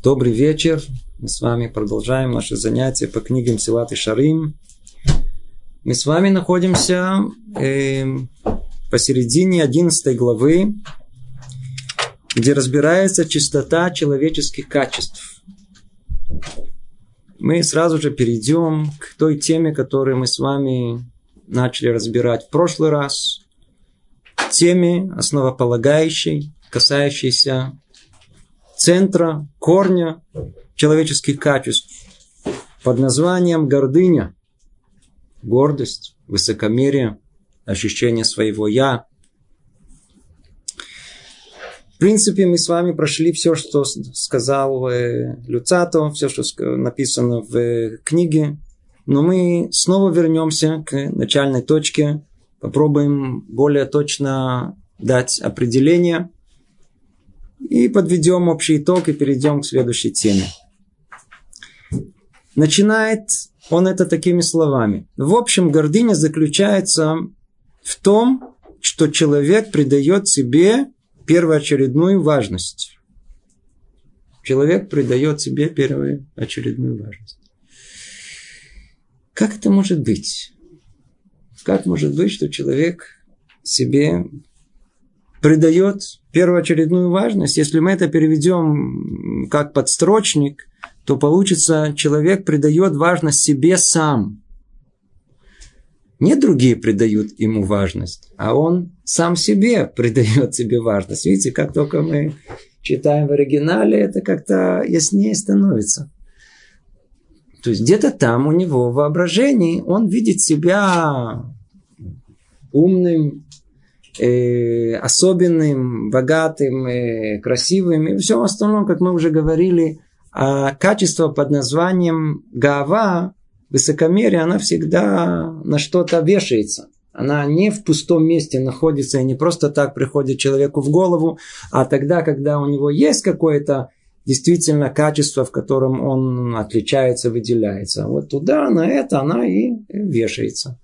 Добрый вечер. Мы с вами продолжаем наши занятия по книгам Силат и Шарим. Мы с вами находимся э, посередине 11 главы, где разбирается чистота человеческих качеств. Мы сразу же перейдем к той теме, которую мы с вами начали разбирать в прошлый раз. Теме основополагающей, касающейся центра, корня человеческих качеств под названием гордыня, гордость, высокомерие, ощущение своего «я». В принципе, мы с вами прошли все, что сказал э, Люцато, все, что написано в книге. Но мы снова вернемся к начальной точке, попробуем более точно дать определение – и подведем общий итог и перейдем к следующей теме. Начинает он это такими словами. В общем, гордыня заключается в том, что человек придает себе первоочередную важность. Человек придает себе первоочередную важность. Как это может быть? Как может быть, что человек себе придает первоочередную важность. Если мы это переведем как подстрочник, то получится, человек придает важность себе сам. Не другие придают ему важность, а он сам себе придает себе важность. Видите, как только мы читаем в оригинале, это как-то яснее становится. То есть где-то там у него в воображении он видит себя умным, э, особенным, богатым, э, красивым и всем остальном, как мы уже говорили, а качество под названием гава, высокомерие, она всегда на что-то вешается. Она не в пустом месте находится и не просто так приходит человеку в голову, а тогда, когда у него есть какое-то действительно качество, в котором он отличается, выделяется. Вот туда, на это она и вешается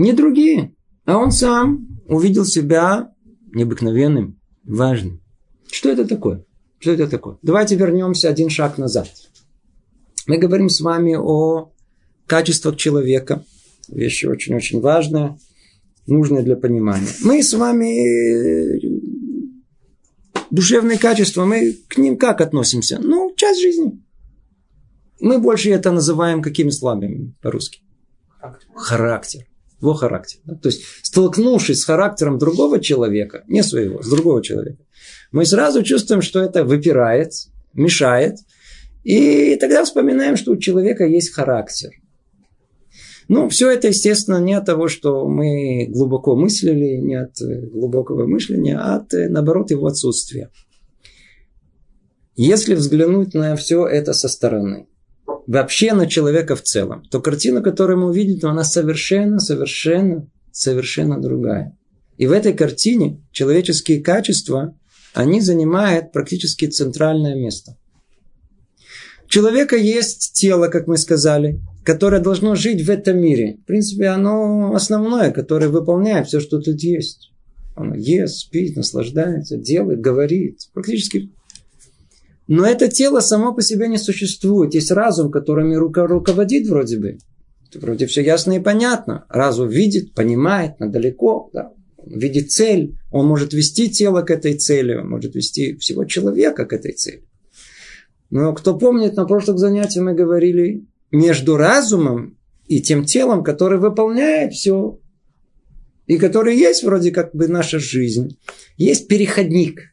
не другие. А он сам увидел себя необыкновенным, важным. Что это такое? Что это такое? Давайте вернемся один шаг назад. Мы говорим с вами о качествах человека. Вещи очень-очень важные, нужные для понимания. Мы с вами э, душевные качества, мы к ним как относимся? Ну, часть жизни. Мы больше это называем какими словами по-русски? Характер. Характер его характер. То есть, столкнувшись с характером другого человека, не своего, с другого человека, мы сразу чувствуем, что это выпирает, мешает, и тогда вспоминаем, что у человека есть характер. Ну, все это, естественно, не от того, что мы глубоко мыслили, не от глубокого мышления, а от, наоборот, его отсутствия. Если взглянуть на все это со стороны, вообще на человека в целом, то картина, которую мы увидим, она совершенно, совершенно, совершенно другая. И в этой картине человеческие качества, они занимают практически центральное место. У человека есть тело, как мы сказали, которое должно жить в этом мире. В принципе, оно основное, которое выполняет все, что тут есть. Оно ест, спит, наслаждается, делает, говорит. Практически но это тело само по себе не существует. Есть разум, которыми рука руководит вроде бы. Вроде все ясно и понятно. Разум видит, понимает, надалеко, да, видит цель. Он может вести тело к этой цели, он может вести всего человека к этой цели. Но кто помнит, на прошлых занятиях мы говорили, между разумом и тем телом, который выполняет все, и который есть вроде как бы наша жизнь, есть переходник –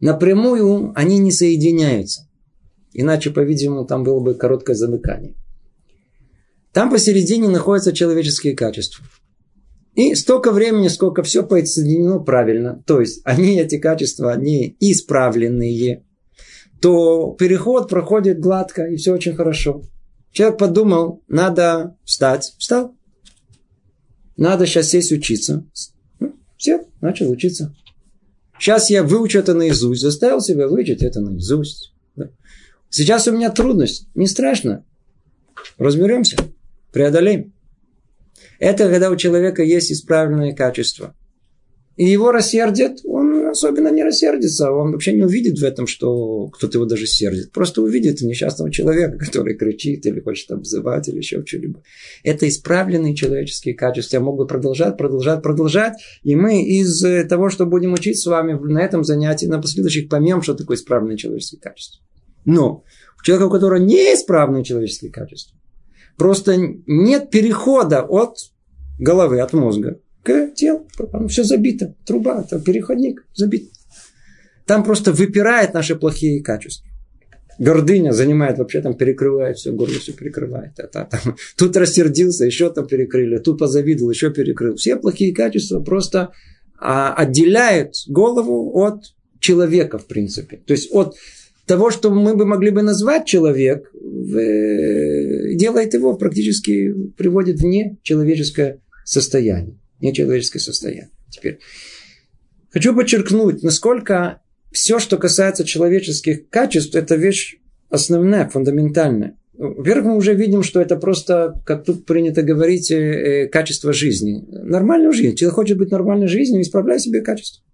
напрямую они не соединяются. Иначе, по-видимому, там было бы короткое замыкание. Там посередине находятся человеческие качества. И столько времени, сколько все подсоединено правильно, то есть они, эти качества, они исправленные, то переход проходит гладко и все очень хорошо. Человек подумал, надо встать, встал. Надо сейчас сесть учиться. Все, начал учиться. Сейчас я выучу это наизусть, заставил себя выучить это наизусть. Сейчас у меня трудность, не страшно. Разберемся, преодолеем. Это когда у человека есть исправленные качества. И его рассердят, он особенно не рассердится. Он вообще не увидит в этом, что кто-то его даже сердит. Просто увидит несчастного человека, который кричит или хочет обзывать или еще что-либо. Это исправленные человеческие качества. Я мог бы продолжать, продолжать, продолжать. И мы из того, что будем учить с вами на этом занятии, на последующих поймем, что такое исправленные человеческие качества. Но у человека, у которого неисправные человеческие качества, просто нет перехода от головы, от мозга к телу. Там все забито. Труба, там переходник забит. Там просто выпирает наши плохие качества. Гордыня занимает вообще там перекрывает все, горло все перекрывает. Это, там, тут рассердился, еще там перекрыли, тут позавидовал, еще перекрыл. Все плохие качества просто а, отделяют голову от человека, в принципе. То есть от того, что мы бы могли бы назвать человек, делает его практически, приводит вне человеческое состояние нечеловеческое состояние. Теперь хочу подчеркнуть, насколько все, что касается человеческих качеств, это вещь основная, фундаментальная. Во-первых, мы уже видим, что это просто, как тут принято говорить, э, э, качество жизни. Нормальную жизнь. Человек хочет быть нормальной жизнью, исправляй себе качество.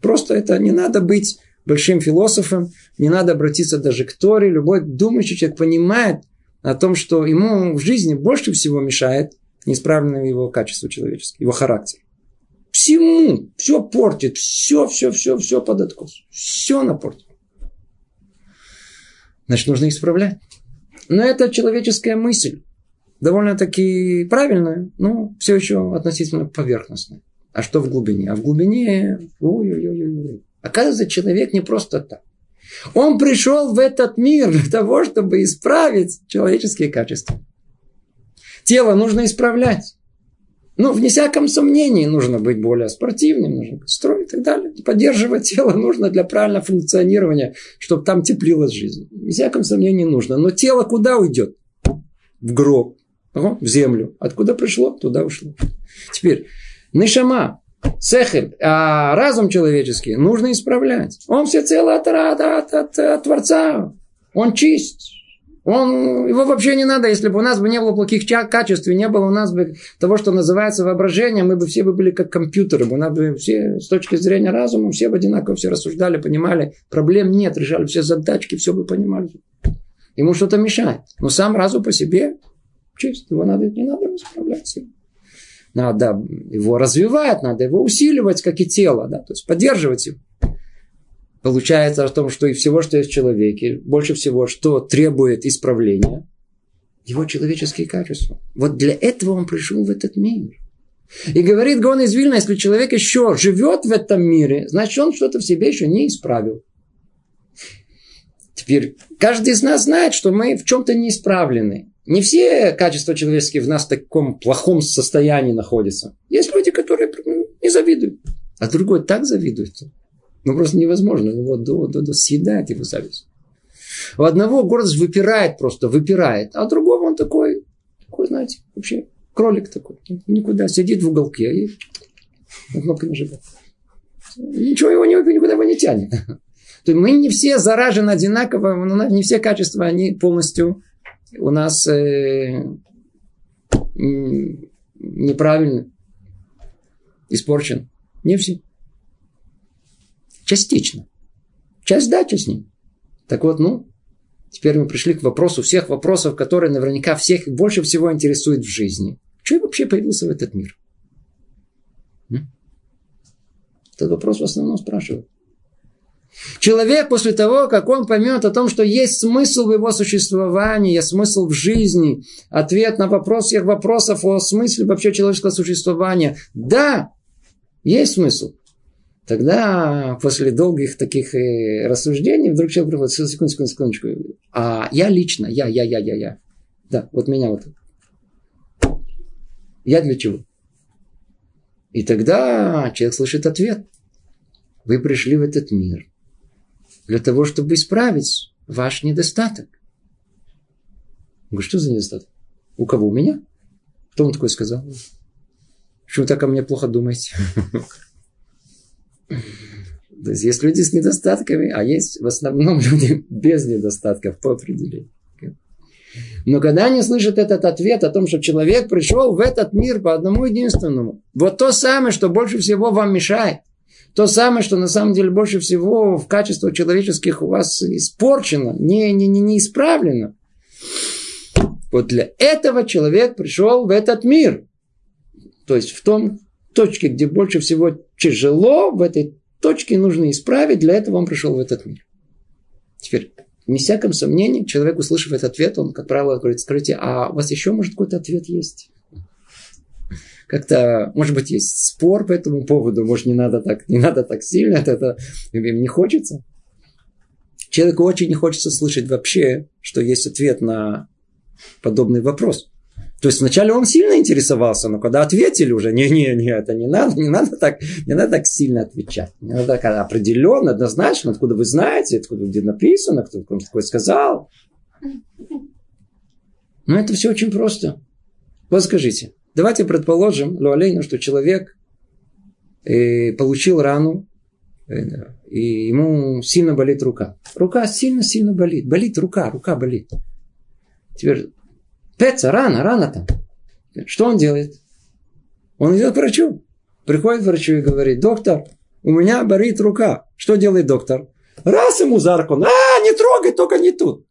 Просто это не надо быть большим философом, не надо обратиться даже к Торе. Любой думающий человек понимает о том, что ему в жизни больше всего мешает неисправленное его качество человеческое, его характер. Всему, все портит, все, все, все, все под откос. Все напортит. Значит, нужно исправлять. Но это человеческая мысль. Довольно-таки правильная, но все еще относительно поверхностная. А что в глубине? А в глубине... Ой-ой-ой-ой. Оказывается, человек не просто так. Он пришел в этот мир для того, чтобы исправить человеческие качества. Тело нужно исправлять. Ну, вне всяком сомнении, нужно быть более спортивным, нужно быть строй и так далее. Поддерживать тело нужно для правильного функционирования, чтобы там теплилась жизнь. Вне всяком сомнении нужно. Но тело куда уйдет? В гроб, в землю. Откуда пришло, туда ушло. Теперь, нишама, сехель, а разум человеческий нужно исправлять. Он все цело от, от, от, от, от Творца. Он чист. Он, его вообще не надо, если бы у нас бы не было плохих качеств, не было у нас бы того, что называется воображение, мы бы все бы были как компьютеры, у нас бы все с точки зрения разума, все бы одинаково все рассуждали, понимали, проблем нет, решали все задачки, все бы понимали. Ему что-то мешает. Но сам разум по себе чист, его надо, не надо исправлять. Надо его развивать, надо его усиливать, как и тело, да, то есть поддерживать его. Получается о том, что и всего, что есть в человеке, больше всего, что требует исправления, его человеческие качества. Вот для этого он пришел в этот мир. И говорит Гон из Вильна, если человек еще живет в этом мире, значит, он что-то в себе еще не исправил. Теперь, каждый из нас знает, что мы в чем-то не исправлены. Не все качества человеческие в нас в таком плохом состоянии находятся. Есть люди, которые не завидуют. А другой так завидует. Ну, просто невозможно его до, до, до съедает его зависть. У одного гордость выпирает просто, выпирает. А у другого он такой, такой, знаете, вообще кролик такой. Никуда сидит в уголке и кнопкой нажимает. Ничего его никуда его не тянет. То есть мы не все заражены одинаково, не все качества, они полностью у нас э, неправильно испорчены. Не все. Частично. Часть да, часть нет. Так вот, ну, теперь мы пришли к вопросу всех вопросов, которые наверняка всех больше всего интересуют в жизни. Я вообще появился в этот мир? Этот вопрос в основном спрашивают. Человек после того, как он поймет о том, что есть смысл в его существовании, есть смысл в жизни, ответ на вопрос всех вопросов о смысле вообще человеческого существования. Да, есть смысл. Тогда после долгих таких э, рассуждений вдруг человек говорит, секунду, секунду, секундочку. А я лично, я, я, я, я, я. Да, вот меня вот. Я для чего? И тогда человек слышит ответ. Вы пришли в этот мир для того, чтобы исправить ваш недостаток. Говорю, что за недостаток? У кого? У меня? Кто он такой сказал? Вы так о мне плохо думаете? То есть есть люди с недостатками, а есть в основном люди без недостатков по определению. Но когда они слышат этот ответ о том, что человек пришел в этот мир по одному единственному, вот то самое, что больше всего вам мешает, То самое, что на самом деле больше всего в качестве человеческих у вас испорчено, не, не, не, не исправлено. Вот для этого человек пришел в этот мир. То есть в том точке, где больше всего тяжело, в этой точке нужно исправить, для этого он пришел в этот мир. Теперь, не всяком сомнении, человек, услышав этот ответ, он, как правило, говорит, скажите, а у вас еще, может, какой-то ответ есть? Как-то, может быть, есть спор по этому поводу, может, не надо так, не надо так сильно, это, им не хочется. Человеку очень не хочется слышать вообще, что есть ответ на подобный вопрос. То есть вначале он сильно интересовался, но когда ответили уже, не-не-не, это не надо, не надо так, не надо так сильно отвечать. Не надо так определенно, однозначно, откуда вы знаете, откуда где написано, кто вам такое сказал. Но это все очень просто. Вот скажите, давайте предположим, Луалейну, что человек э, получил рану, э, и ему сильно болит рука. Рука сильно-сильно болит. Болит рука, рука болит. Теперь Пеца, рано, рано там. Что он делает? Он идет к врачу. Приходит к врачу и говорит, доктор, у меня болит рука. Что делает доктор? Раз ему за. А, не трогай, только не тут.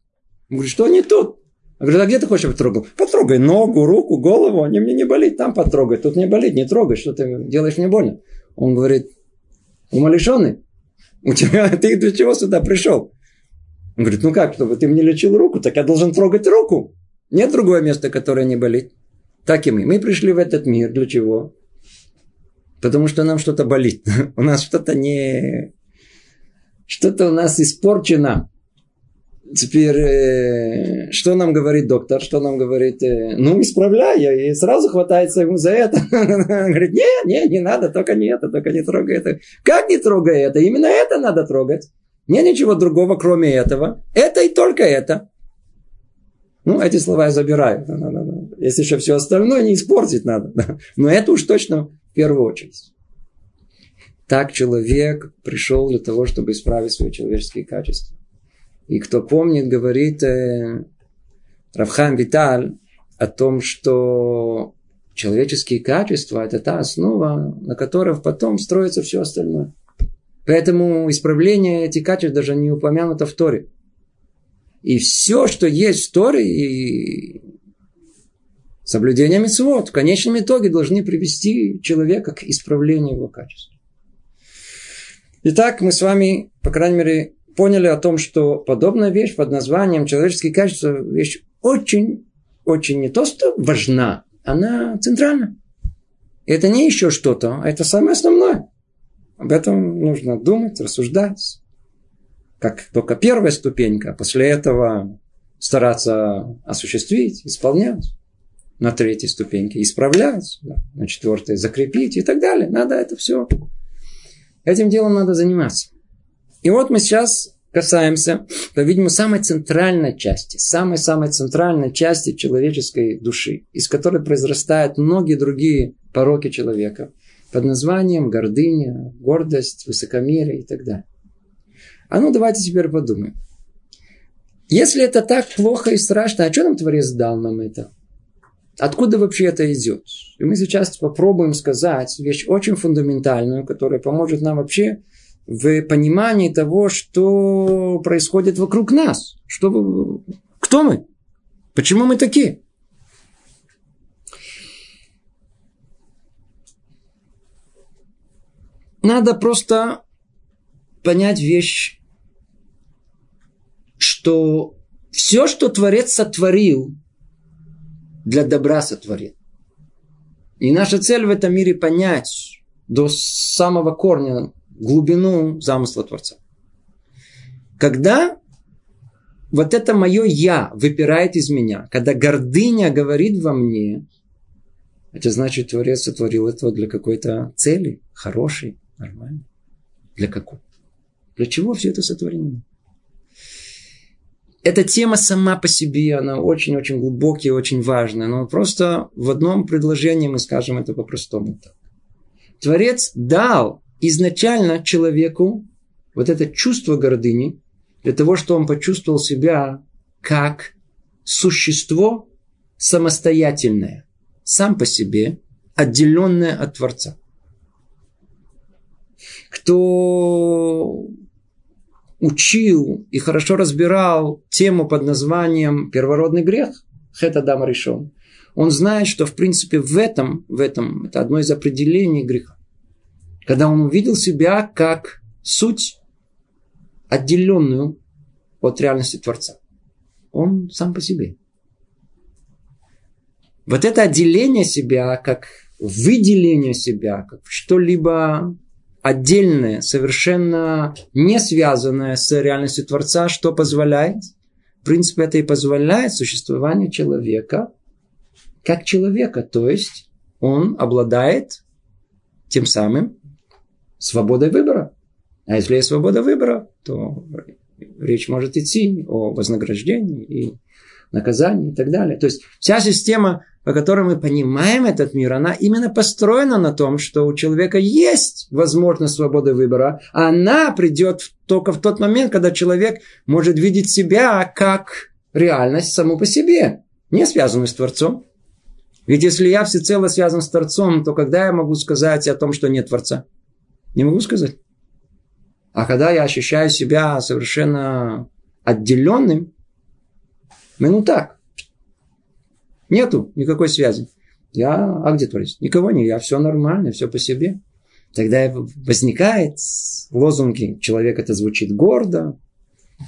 Он говорит, что не тут? Я говорю, а где ты хочешь, потрогал? Потрогай ногу, руку, голову. Они мне не болит, там потрогай. Тут не болит, не трогай. Что ты делаешь мне больно? Он говорит, умалишенный? У тебя, ты для чего сюда пришел? Он говорит, ну как, чтобы ты мне лечил руку, так я должен трогать руку. Нет другого места, которое не болит. Так и мы. Мы пришли в этот мир. Для чего? Потому что нам что-то болит. У нас что-то не... Что-то у нас испорчено. Теперь, э, что нам говорит доктор? Что нам говорит? Э, ну, исправляй. И сразу хватается ему за это. Говорит, не, не, не надо, только не это, только не трогай это. Как не трогай это? Именно это надо трогать. Нет ничего другого, кроме этого. Это и только это. Ну, эти слова я забираю. Если еще все остальное не испортить надо. Но это уж точно в первую очередь. Так человек пришел для того, чтобы исправить свои человеческие качества. И кто помнит, говорит э, Равхан Виталь о том, что человеческие качества – это та основа, на которой потом строится все остальное. Поэтому исправление этих качеств даже не упомянуто в Торе. И все, что есть в Торе, и соблюдение митцвот в конечном итоге должны привести человека к исправлению его качеств. Итак, мы с вами, по крайней мере, поняли о том, что подобная вещь под названием человеческие качества вещь очень, очень не то, что важна, она центральна. Это не еще что-то, а это самое основное. Об этом нужно думать, рассуждать как только первая ступенька, после этого стараться осуществить, исполнять. На третьей ступеньке исправлять, да, на четвертой закрепить и так далее. Надо это все. Этим делом надо заниматься. И вот мы сейчас касаемся, по-видимому, самой центральной части, самой-самой центральной части человеческой души, из которой произрастают многие другие пороки человека под названием гордыня, гордость, высокомерие и так далее. А ну давайте теперь подумаем. Если это так плохо и страшно, а что нам Творец дал нам это? Откуда вообще это идет? И мы сейчас попробуем сказать вещь очень фундаментальную, которая поможет нам вообще в понимании того, что происходит вокруг нас. Что, кто мы? Почему мы такие? Надо просто понять вещь что все, что Творец сотворил, для добра сотворил. И наша цель в этом мире понять до самого корня глубину замысла Творца. Когда вот это мое «я» выпирает из меня, когда гордыня говорит во мне, это значит, Творец сотворил это для какой-то цели, хорошей, нормальной. Для какой? Для чего все это сотворено? Эта тема сама по себе, она очень-очень глубокая, очень важная. Но просто в одном предложении мы скажем это по-простому так. Творец дал изначально человеку вот это чувство гордыни, для того, чтобы он почувствовал себя как существо самостоятельное, сам по себе, отделенное от Творца. кто учил и хорошо разбирал тему под названием «Первородный грех», Хета Дама решен, он знает, что в принципе в этом, в этом, это одно из определений греха. Когда он увидел себя как суть, отделенную от реальности Творца. Он сам по себе. Вот это отделение себя, как выделение себя, как что-либо отдельное, совершенно не связанное с реальностью Творца, что позволяет? В принципе, это и позволяет существованию человека как человека. То есть он обладает тем самым свободой выбора. А если есть свобода выбора, то речь может идти о вознаграждении и наказании и так далее. То есть вся система по которой мы понимаем этот мир, она именно построена на том, что у человека есть возможность свободы выбора. А она придет только в тот момент, когда человек может видеть себя как реальность саму по себе, не связанную с Творцом. Ведь если я всецело связан с Творцом, то когда я могу сказать о том, что нет Творца? Не могу сказать. А когда я ощущаю себя совершенно отделенным, ну так, Нету никакой связи. Я, а где Творец? Никого не, я все нормально, все по себе. Тогда возникает лозунги, человек это звучит гордо,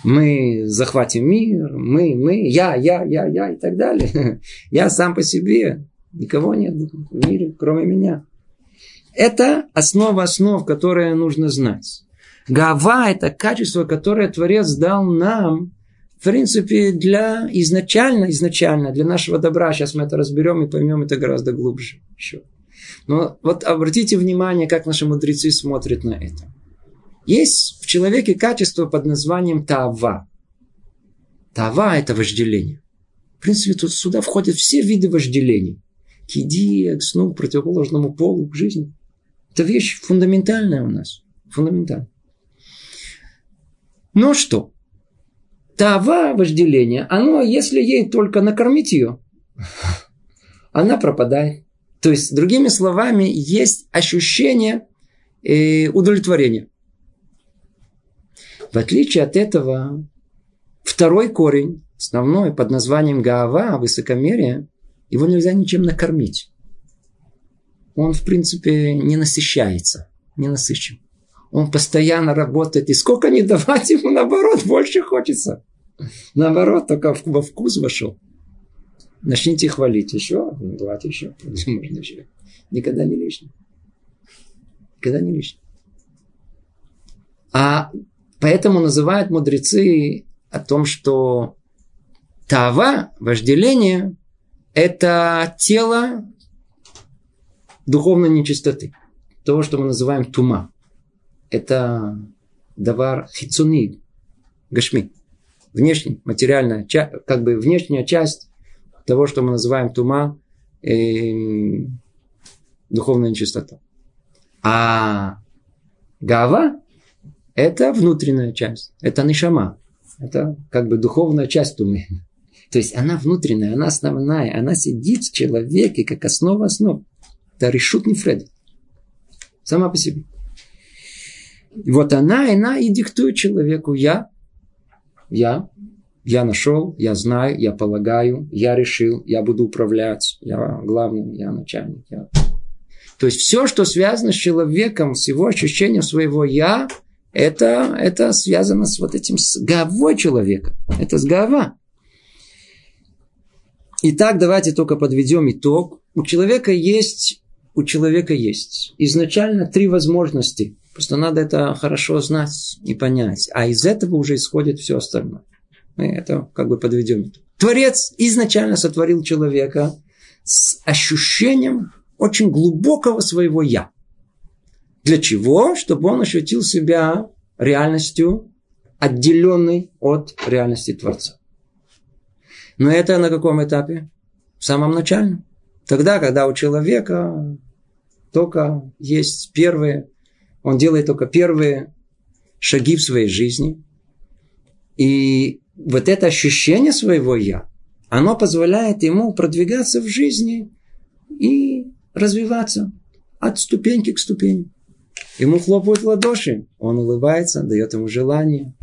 мы захватим мир, мы, мы, я, я, я, я и так далее. Я сам по себе, никого нет в мире, кроме меня. Это основа основ, которые нужно знать. Гава – это качество, которое Творец дал нам в принципе, для изначально, изначально, для нашего добра, сейчас мы это разберем и поймем это гораздо глубже еще. Но вот обратите внимание, как наши мудрецы смотрят на это. Есть в человеке качество под названием тава. Тава – это вожделение. В принципе, тут сюда входят все виды вожделений. К еде, к сну, к противоположному полу, к жизни. Это вещь фундаментальная у нас. Фундаментальная. Но что? Тава вожделение, оно, если ей только накормить ее, она пропадает. То есть, другими словами, есть ощущение э, удовлетворения. В отличие от этого, второй корень, основной, под названием Гаава, высокомерие, его нельзя ничем накормить. Он, в принципе, не насыщается, не насыщен. Он постоянно работает, и сколько не давать ему, наоборот, больше хочется. Наоборот, только во вкус вошел. Начните хвалить еще, давайте еще, можно еще. Никогда не лишнее. Никогда не лишнее. А поэтому называют мудрецы о том, что тава, вожделение, это тело духовной нечистоты. Того, что мы называем тума. Это давар хицуни, гашми внешний, материальная, как бы внешняя часть того, что мы называем тума, э, духовная нечистота. А гава – это внутренняя часть, это нишама, это как бы духовная часть тумы. То есть она внутренняя, она основная, она сидит в человеке как основа основ. Это решут не Фред. Сама по себе. Вот она, она и диктует человеку, я я, я нашел, я знаю, я полагаю, я решил, я буду управлять, я главный, я начальник. Я... То есть все, что связано с человеком, с его ощущением своего я, это, это связано с вот этим с головой человека. Это с гава. Итак, давайте только подведем итог. У человека есть, у человека есть изначально три возможности Просто надо это хорошо знать и понять. А из этого уже исходит все остальное. Мы это как бы подведем. Творец изначально сотворил человека с ощущением очень глубокого своего «я». Для чего? Чтобы он ощутил себя реальностью, отделенной от реальности Творца. Но это на каком этапе? В самом начале. Тогда, когда у человека только есть первые он делает только первые шаги в своей жизни. И вот это ощущение своего «я», оно позволяет ему продвигаться в жизни и развиваться от ступеньки к ступени. Ему хлопают в ладоши. Он улыбается, дает ему желание.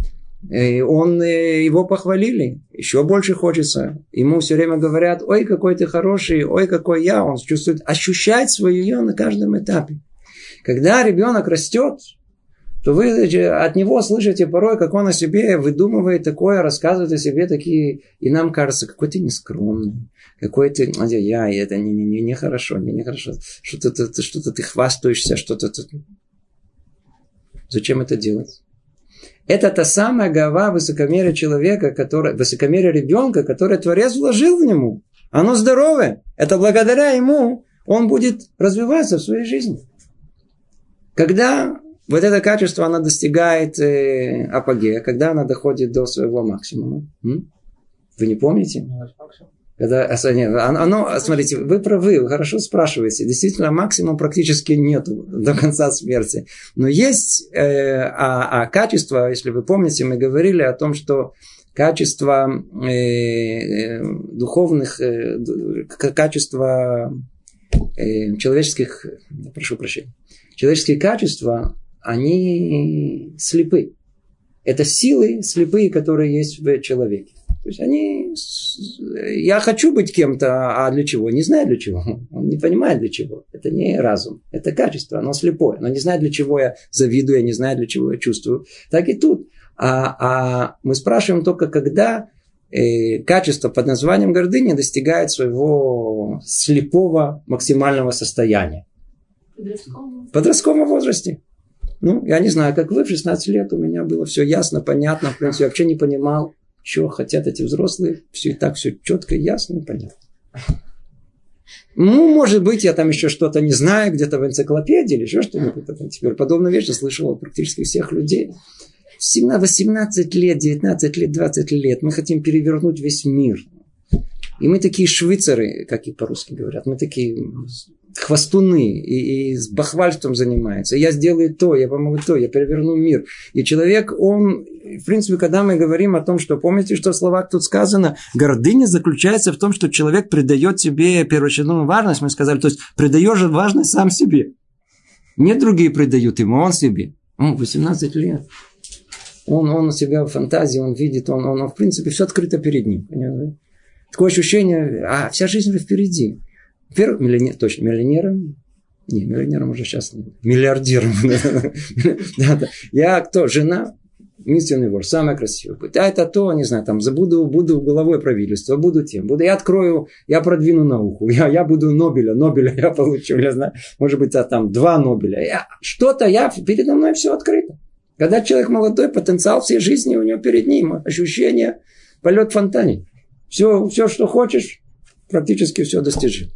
И он, э, его похвалили. Еще больше хочется. Ему все время говорят, ой, какой ты хороший, ой, какой я. Он чувствует, ощущает свое я на каждом этапе. Когда ребенок растет, то вы от него слышите порой, как он о себе выдумывает такое, рассказывает о себе такие, и нам кажется, какой ты нескромный, какой ты, я, это не, не, не, не хорошо, не, не хорошо, что-то, ты, что-то ты хвастаешься, что-то ты... Зачем это делать? Это та самая голова высокомерия человека, который, высокомерие ребенка, который Творец вложил в нему. Оно здоровое. Это благодаря ему он будет развиваться в своей жизни. Когда вот это качество, оно достигает э, апогея, когда она доходит до своего максимума. М? Вы не помните? Когда, а, нет, оно, смотрите, вы правы, вы хорошо спрашиваете. Действительно, максимум практически нету до конца смерти. Но есть, э, а, а качество, если вы помните, мы говорили о том, что качество э, э духовных, э, качество э, человеческих, прошу прощения, человеческие качества, они слепы. Это силы слепые, которые есть в человеке. То есть они... Я хочу быть кем-то, а для чего? Не знаю для чего. Он не понимает для чего. Это не разум. Это качество. Оно слепое. Оно не знает для чего я завидую, я не знаю для чего я чувствую. Так и тут. А, а мы спрашиваем только, когда э, качество под названием гордыни достигает своего слепого максимального состояния. В подростковом возрасте. Ну, я не знаю, как вы, в 16 лет у меня было все ясно, понятно. В принципе, я вообще не понимал, что хотят эти взрослые. Все и так все четко, ясно и понятно. Ну, может быть, я там еще что-то не знаю, где-то в энциклопедии или еще что-нибудь. Теперь подобную вещь я слышал от практически всех людей. 18 лет, 19 лет, 20 лет мы хотим перевернуть весь мир. И мы такие швейцары, как и по-русски говорят, мы такие хвостуны и, и с бахвальством занимаются. Я сделаю то, я помогу то, я переверну мир. И человек, он, в принципе, когда мы говорим о том, что, помните, что в словах тут сказано, гордыня заключается в том, что человек придает себе первоочередную важность, мы сказали, то есть придаешь важность сам себе. Не другие придают ему, он себе. Он 18 лет. Он, он у себя в фантазии, он видит, он, он, он в принципе, все открыто перед ним. Понимаете? Такое ощущение, а вся жизнь впереди. Во-первых, миллионер, точно, миллионером, не, миллионером уже сейчас нет, миллиардером. Я кто? Жена, единственный вор, самая красивая будет. А это то, не знаю, там, буду, буду головой правительства, буду тем, буду, я открою, я продвину науку, я, я буду Нобеля, Нобеля я получу, я знаю, может быть, а там два Нобеля. Я, что-то, я, передо мной все открыто. Когда человек молодой, потенциал всей жизни у него перед ним, ощущение, полет фонтане. Все, все, что хочешь, практически все достижимо.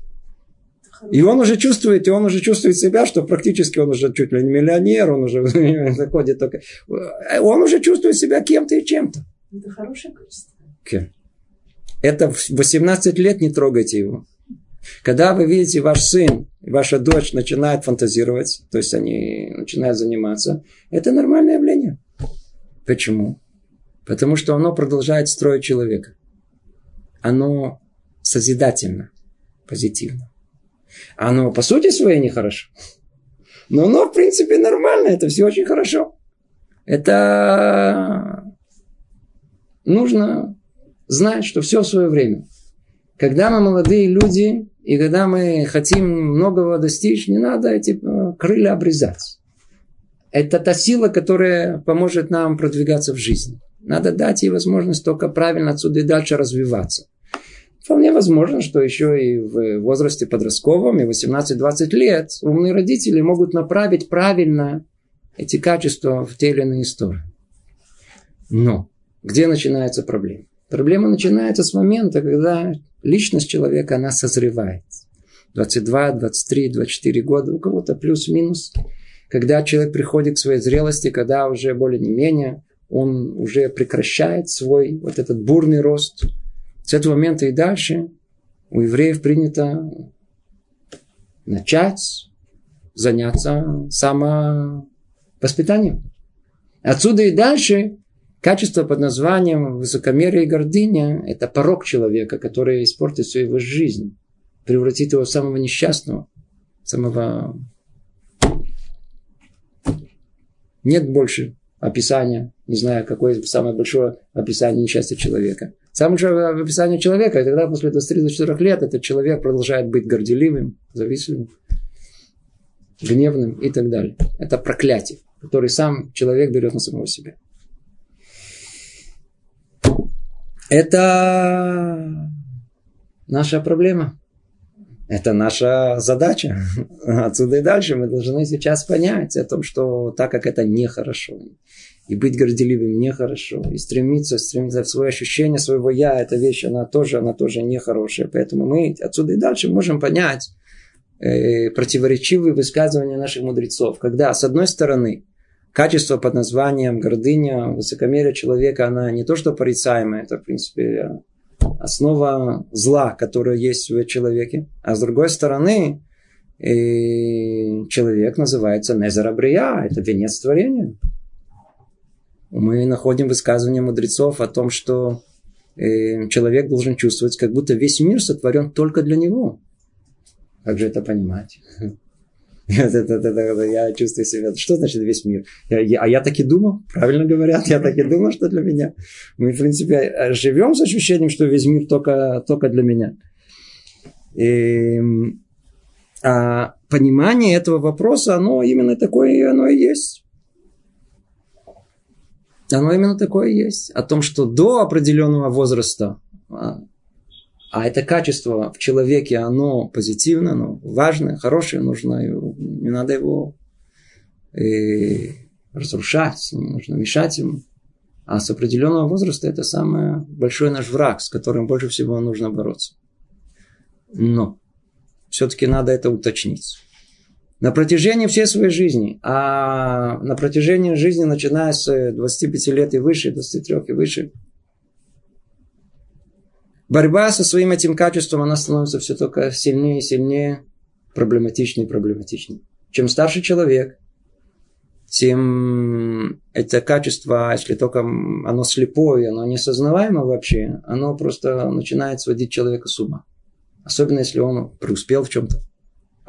И он уже чувствует, и он уже чувствует себя, что практически он уже чуть ли не миллионер, он уже заходит только... Он уже чувствует себя кем-то и чем-то. Это хорошее качество. Это в 18 лет не трогайте его. Когда вы видите, ваш сын и ваша дочь начинают фантазировать, то есть они начинают заниматься, это нормальное явление. Почему? Потому что оно продолжает строить человека. Оно созидательно, позитивно. Оно по сути своей нехорошо. Но оно, в принципе, нормально. Это все очень хорошо. Это нужно знать, что все в свое время. Когда мы молодые люди, и когда мы хотим многого достичь, не надо эти э, крылья обрезать. Это та сила, которая поможет нам продвигаться в жизни. Надо дать ей возможность только правильно отсюда и дальше развиваться. Вполне возможно, что еще и в возрасте подростковом, и 18-20 лет, умные родители могут направить правильно эти качества в те или иные стороны. Но где начинается проблема? Проблема начинается с момента, когда личность человека, она созревает. 22, 23, 24 года, у кого-то плюс-минус. Когда человек приходит к своей зрелости, когда уже более-не-менее он уже прекращает свой вот этот бурный рост – с этого момента и дальше у евреев принято начать заняться самовоспитанием. Отсюда и дальше качество под названием высокомерие и гордыня – это порог человека, который испортит всю его жизнь, превратит его в самого несчастного, самого Нет больше описания, не знаю, какое самое большое описание несчастья человека. Самое большое описание человека, и тогда после 23-24 лет этот человек продолжает быть горделивым, завистливым, гневным и так далее. Это проклятие, которое сам человек берет на самого себя. Это наша проблема. Это наша задача. Отсюда и дальше мы должны сейчас понять о том, что так как это нехорошо, и быть горделивым нехорошо, и стремиться, стремиться в свое ощущение своего я, эта вещь, она тоже, она тоже нехорошая. Поэтому мы отсюда и дальше можем понять э, противоречивые высказывания наших мудрецов. Когда, с одной стороны, качество под названием гордыня, высокомерие человека, она не то что порицаемая, это, в принципе, основа зла, которая есть в человеке. А с другой стороны, и человек называется Незарабрия, это венец творения. Мы находим высказывания мудрецов о том, что э, человек должен чувствовать, как будто весь мир сотворен только для него. Как же это понимать? Я чувствую себя. Что значит весь мир? а я так и думал, правильно говорят, я так и думал, что для меня. Мы, в принципе, живем с ощущением, что весь мир только, только для меня. И, а понимание этого вопроса, оно именно такое, оно и есть. Оно именно такое есть. О том, что до определенного возраста а, а это качество в человеке, оно позитивное, оно важное, хорошее, нужно, не надо его э, разрушать, не нужно мешать ему. А с определенного возраста это самый большой наш враг, с которым больше всего нужно бороться. Но все-таки надо это уточнить. На протяжении всей своей жизни, а на протяжении жизни, начиная с 25 лет и выше, 23 и выше, борьба со своим этим качеством, она становится все только сильнее и сильнее, проблематичнее и проблематичнее. Чем старше человек, тем это качество, если только оно слепое, оно несознаваемо вообще, оно просто начинает сводить человека с ума. Особенно, если он преуспел в чем-то.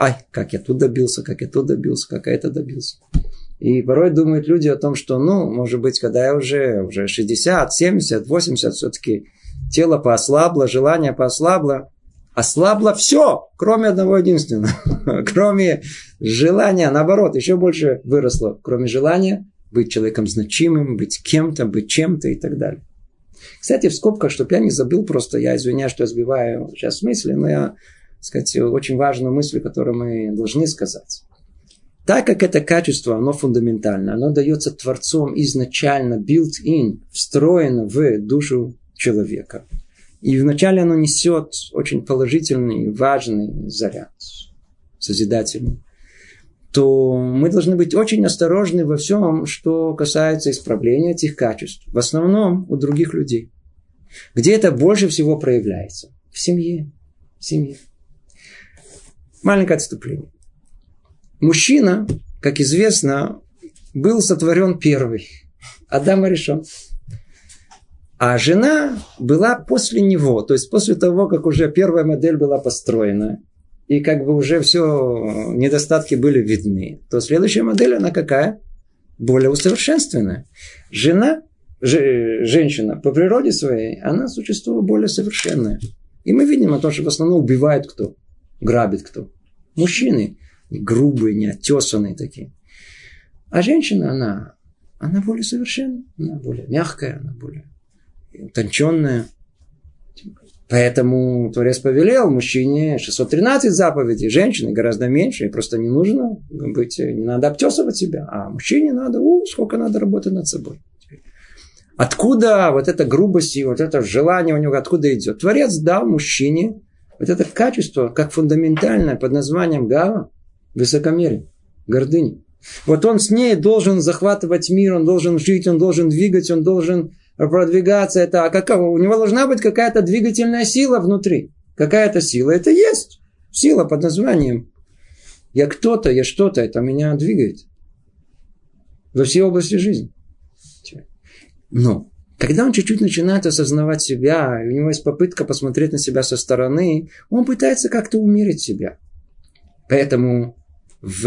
Ай, как я тут добился, как я тут добился, как я это добился. И порой думают люди о том, что, ну, может быть, когда я уже, уже 60, 70, 80, все-таки тело поослабло, желание поослабло. Ослабло все, кроме одного единственного. кроме желания, наоборот, еще больше выросло. Кроме желания быть человеком значимым, быть кем-то, быть чем-то и так далее. Кстати, в скобках, чтобы я не забыл, просто я извиняюсь, что я сбиваю сейчас мысли, но я, сказать, очень важную мысль, которую мы должны сказать. Так как это качество, оно фундаментально, оно дается Творцом изначально, built-in, встроено в душу человека. И вначале оно несет очень положительный, важный заряд, созидательный то мы должны быть очень осторожны во всем, что касается исправления этих качеств. В основном у других людей. Где это больше всего проявляется? В семье. В семье. Маленькое отступление. Мужчина, как известно, был сотворен первый. Адам решен. А жена была после него, то есть после того, как уже первая модель была построена, и как бы уже все недостатки были видны, то следующая модель, она какая? Более усовершенствованная. Жена, ж, женщина по природе своей, она существо более совершенное. И мы видим о том, что в основном убивает кто? Грабит кто? Мужчины. Грубые, неотесанные такие. А женщина, она, она более совершенная, она более мягкая, она более утонченная. Поэтому Творец повелел мужчине 613 заповедей, женщине гораздо меньше, и просто не нужно быть, не надо обтесывать себя, а мужчине надо, у, сколько надо работать над собой. Откуда вот эта грубость и вот это желание у него, откуда идет? Творец дал мужчине вот это качество, как фундаментальное, под названием гава, высокомерие, гордыня. Вот он с ней должен захватывать мир, он должен жить, он должен двигать, он должен продвигаться, это, а какова? У него должна быть какая-то двигательная сила внутри. Какая-то сила это есть. Сила под названием я кто-то, я что-то, это меня двигает. Во все области жизни. Но когда он чуть-чуть начинает осознавать себя, и у него есть попытка посмотреть на себя со стороны, он пытается как-то умерить себя. Поэтому в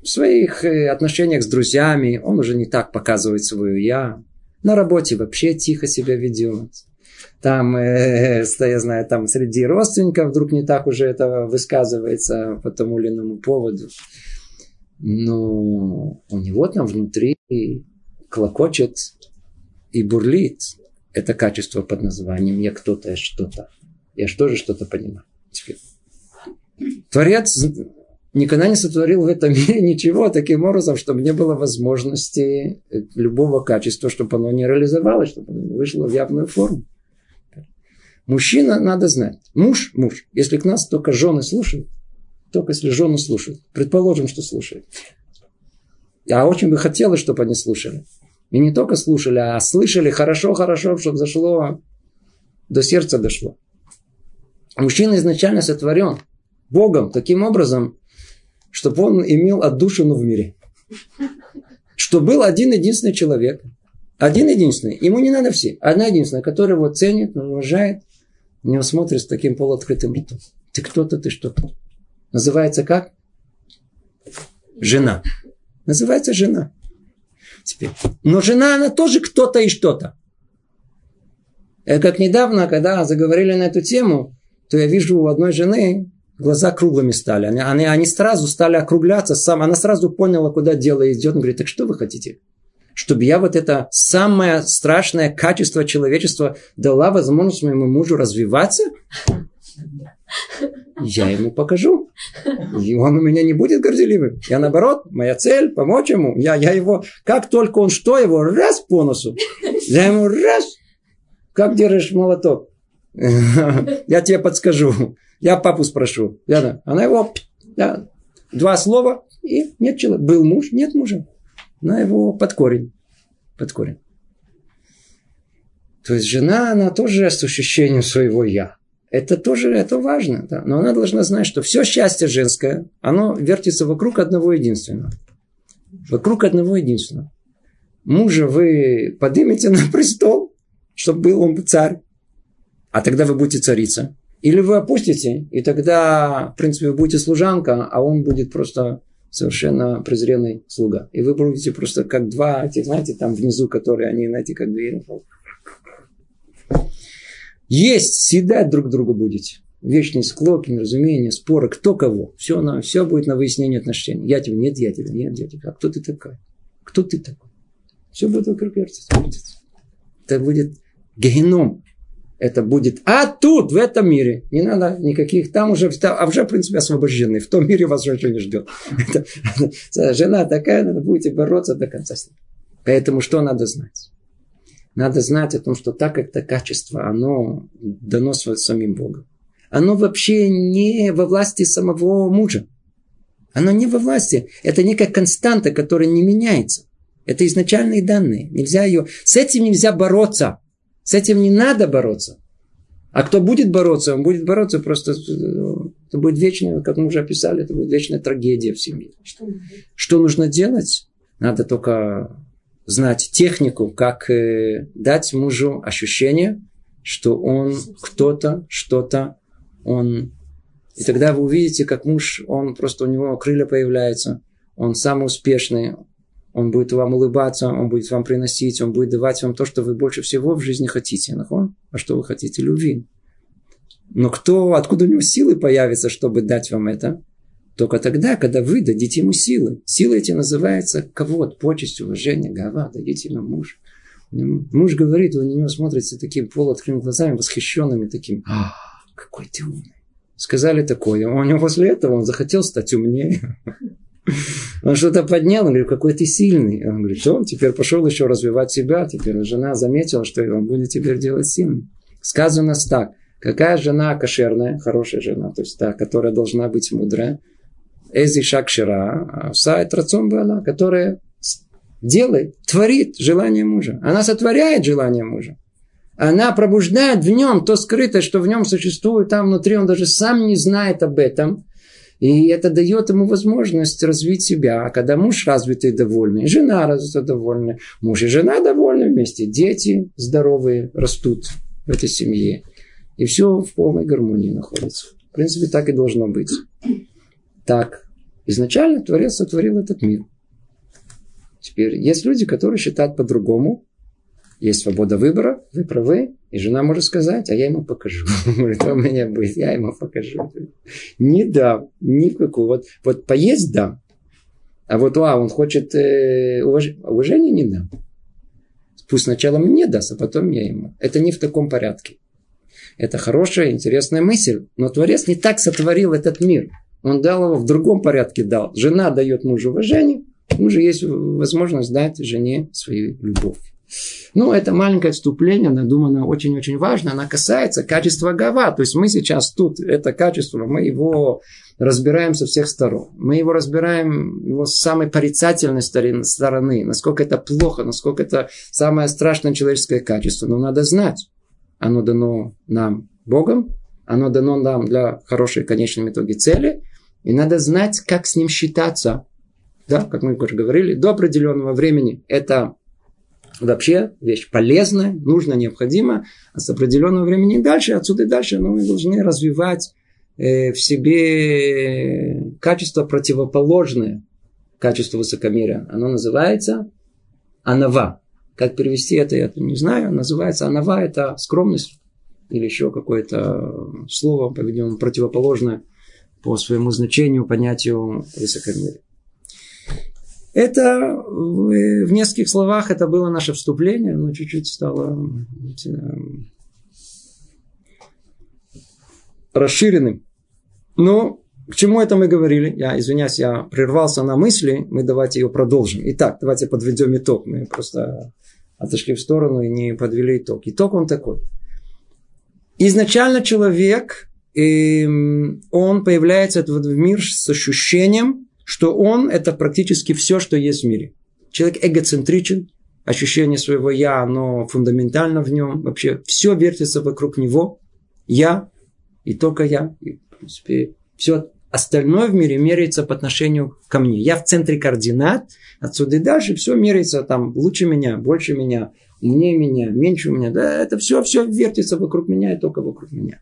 В своих э, отношениях с друзьями он уже не так показывает свою «я». На работе вообще тихо себя ведет. Там, э, я знаю, там среди родственников вдруг не так уже это высказывается по тому или иному поводу. Но у него там внутри клокочет и бурлит. Это качество под названием «я кто-то, я что-то». Я что же что-то понимаю. Теперь. Творец никогда не сотворил в этом мире ничего таким образом, чтобы не было возможности любого качества, чтобы оно не реализовалось, чтобы оно вышло в явную форму. Мужчина надо знать. Муж, муж. Если к нас только жены слушают, только если жены слушают. Предположим, что слушают. Я очень бы хотелось, чтобы они слушали. И не только слушали, а слышали хорошо-хорошо, чтобы зашло, до сердца дошло. Мужчина изначально сотворен Богом таким образом, чтобы он имел отдушину в мире. Что был один единственный человек. Один единственный. Ему не надо все. Одна единственная, которая его ценит, уважает, на него смотрит с таким полуоткрытым ртом. Ты кто-то, ты что-то. Называется как? Жена. Называется жена. Теперь. Но жена, она тоже кто-то и что-то. Это как недавно, когда заговорили на эту тему, то я вижу у одной жены глаза круглыми стали. Они, они, они сразу стали округляться. Сам, она сразу поняла, куда дело идет. Он говорит, так что вы хотите? Чтобы я вот это самое страшное качество человечества дала возможность моему мужу развиваться? Я ему покажу. И он у меня не будет горделивым. Я наоборот, моя цель помочь ему. Я, я его, как только он что, его раз по носу. Я ему раз. Как держишь молоток? Я тебе подскажу. Я папу спрошу. Я, она его, да, два слова, и нет человека. Был муж, нет мужа. Она его под корень. Под корень. То есть жена, она тоже с ощущением своего «я». Это тоже это важно. Да? Но она должна знать, что все счастье женское, оно вертится вокруг одного единственного. Вокруг одного единственного. Мужа вы поднимете на престол, чтобы был он царь. А тогда вы будете царица. Или вы опустите, и тогда, в принципе, вы будете служанка, а он будет просто совершенно презренный слуга. И вы будете просто как два этих, знаете, там внизу, которые они, знаете, как двери. Есть, съедать друг друга будете. Вечные склоки, неразумения, споры, кто кого. Все, на, все будет на выяснение отношений. Я тебе, нет, я тебе, нет, я тебе. А кто ты такой? Кто ты такой? Все будет вокруг вертеться. Это будет геном это будет. А тут, в этом мире, не надо никаких, там уже, а уже, в принципе, освобождены. В том мире вас уже не ждет. Жена такая, надо будете бороться до конца с ней. Поэтому что надо знать? Надо знать о том, что так это качество, оно дано самим Богом. Оно вообще не во власти самого мужа. Оно не во власти. Это некая константа, которая не меняется. Это изначальные данные. Нельзя ее... С этим нельзя бороться. С этим не надо бороться. А кто будет бороться, он будет бороться просто... Это будет вечная, как мы уже описали, это будет вечная трагедия в семье. Что, Что нужно делать? Надо только знать технику, как э, дать мужу ощущение, что он кто-то, что-то, он... И тогда вы увидите, как муж, он просто у него крылья появляются, он самый успешный, он будет вам улыбаться, он будет вам приносить, он будет давать вам то, что вы больше всего в жизни хотите. А что вы хотите? Любви. Но кто, откуда у него силы появятся, чтобы дать вам это? Только тогда, когда вы дадите ему силы. Силы эти называются кого почесть, уважение, гава, дадите ему муж. Муж говорит, вы на него смотрите таким полуоткрытыми глазами, восхищенными таким. А, какой ты умный. Сказали такое. У него после этого он захотел стать умнее. Он что-то поднял, он говорит, какой ты сильный. Он говорит, что? Теперь пошел еще развивать себя. Теперь жена заметила, что он будет теперь делать сильным. Сказано так. Какая жена кошерная, хорошая жена, то есть та, которая должна быть мудрая, Эзи Шакшира, Сайт Рацом Бала, которая делает, творит желание мужа. Она сотворяет желание мужа. Она пробуждает в нем то скрытое, что в нем существует там внутри, он даже сам не знает об этом. И это дает ему возможность развить себя. А когда муж развитый довольный, жена развита довольная, муж и жена довольны вместе, дети здоровые растут в этой семье. И все в полной гармонии находится. В принципе, так и должно быть. Так Изначально Творец сотворил этот мир. Теперь есть люди, которые считают по-другому. Есть свобода выбора, вы правы. И жена может сказать, а я ему покажу. Говорит, у меня будет, я ему покажу. Не дам, никакого. Вот, вот поесть дам. А вот, а, он хочет э, уваж... уважения не дам. Пусть сначала мне даст, а потом я ему. Это не в таком порядке. Это хорошая, интересная мысль. Но Творец не так сотворил этот мир. Он дал его в другом порядке дал. Жена дает мужу уважение, мужу есть возможность дать жене свою любовь. Ну, это маленькое отступление, она думаю, очень-очень важно. Она касается качества гава. То есть мы сейчас тут, это качество, мы его разбираем со всех сторон. Мы его разбираем его с самой порицательной стороны. Насколько это плохо, насколько это самое страшное человеческое качество. Но надо знать. Оно дано нам Богом, оно дано нам для хорошей конечной итоге цели. И надо знать, как с ним считаться. Да, как мы уже говорили, до определенного времени это вообще вещь полезная, нужна, необходима. А с определенного времени дальше, отсюда и дальше, ну, мы должны развивать э, в себе качество противоположное качеству высокомерия. Оно называется анава. Как перевести это, я не знаю. Называется анава – это скромность или еще какое-то слово, по-видимому, противоположное по своему значению, понятию высокомерия. Это в нескольких словах это было наше вступление, но чуть-чуть стало расширенным. Но к чему это мы говорили? Я извиняюсь, я прервался на мысли, мы давайте ее продолжим. Итак, давайте подведем итог. Мы просто отошли в сторону и не подвели итог. Итог он такой. Изначально человек, эм, он появляется в мир с ощущением, что он это практически все, что есть в мире. Человек эгоцентричен, ощущение своего я, оно фундаментально в нем. Вообще все вертится вокруг него. Я и только я. И, в принципе, все остальное в мире меряется по отношению ко мне. Я в центре координат, отсюда и дальше все меряется там лучше меня, больше меня, умнее меня, меньше меня. Да, это все, все вертится вокруг меня и только вокруг меня.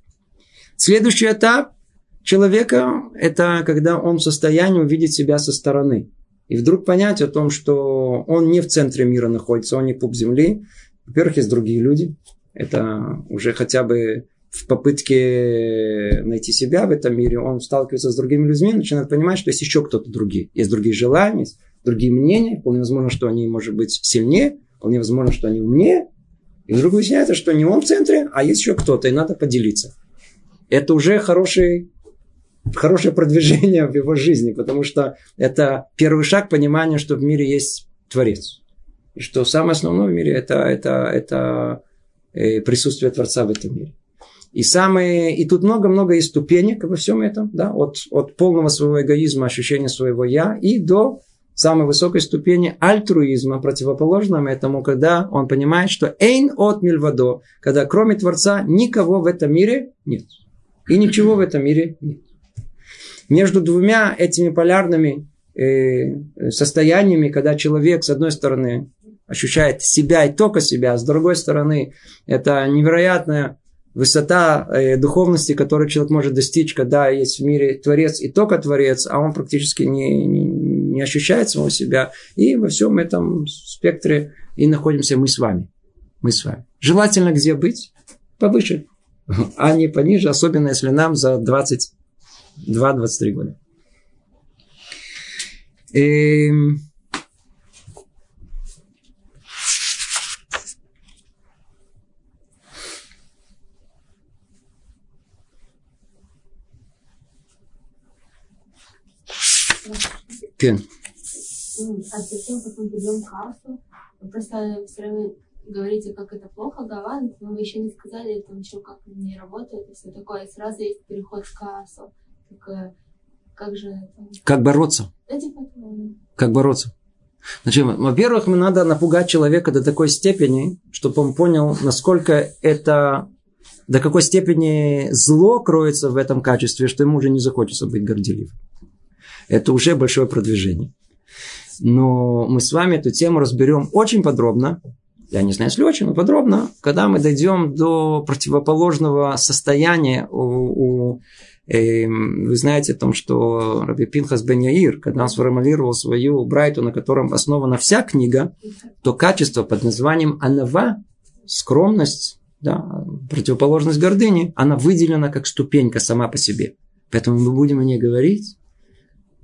Следующий этап человека – это когда он в состоянии увидеть себя со стороны. И вдруг понять о том, что он не в центре мира находится, он не пуп земли. Во-первых, есть другие люди. Это уже хотя бы в попытке найти себя в этом мире, он сталкивается с другими людьми, начинает понимать, что есть еще кто-то другие. Есть другие желания, есть другие мнения. Вполне возможно, что они, может быть, сильнее. Вполне возможно, что они умнее. И вдруг выясняется, что не он в центре, а есть еще кто-то, и надо поделиться. Это уже хороший, хорошее продвижение в его жизни, потому что это первый шаг понимания, что в мире есть Творец. И что самое основное в мире это, это, это э, присутствие Творца в этом мире. И самые, и тут много-много есть ступенек во всем этом, да, от, от полного своего эгоизма, ощущения своего я, и до самой высокой ступени альтруизма, противоположного этому, когда он понимает, что эйн от мильвадо, когда кроме Творца никого в этом мире нет. И ничего в этом мире нет. Между двумя этими полярными э, состояниями, когда человек, с одной стороны, ощущает себя и только себя, а с другой стороны, это невероятное высота э, духовности, которую человек может достичь, когда есть в мире Творец и только Творец, а он практически не, не, не ощущает самого себя. И во всем этом спектре и находимся мы с вами. Мы с вами. Желательно где быть? Повыше, а не пониже, особенно если нам за 22-23 года. И כן. А как мы берем вы просто все время говорите, как это плохо, Гаван, но вы еще не сказали, там еще как не работает и все такое. И сразу есть переход в кассу. Так, э, как же это? Как бороться? Да, типа, как бороться? Значит, во-первых, мы надо напугать человека до такой степени, чтобы он понял, насколько это, до какой степени зло кроется в этом качестве, что ему уже не захочется быть горделивым. Это уже большое продвижение. Но мы с вами эту тему разберем очень подробно. Я не знаю, если очень, но подробно, когда мы дойдем до противоположного состояния у, у Эм, вы знаете о том, что Раби Пинхас бен Яир, когда он сформулировал свою брайту, на котором основана вся книга, то качество под названием анава, скромность, да, противоположность гордыни, она выделена как ступенька сама по себе. Поэтому мы будем о ней говорить,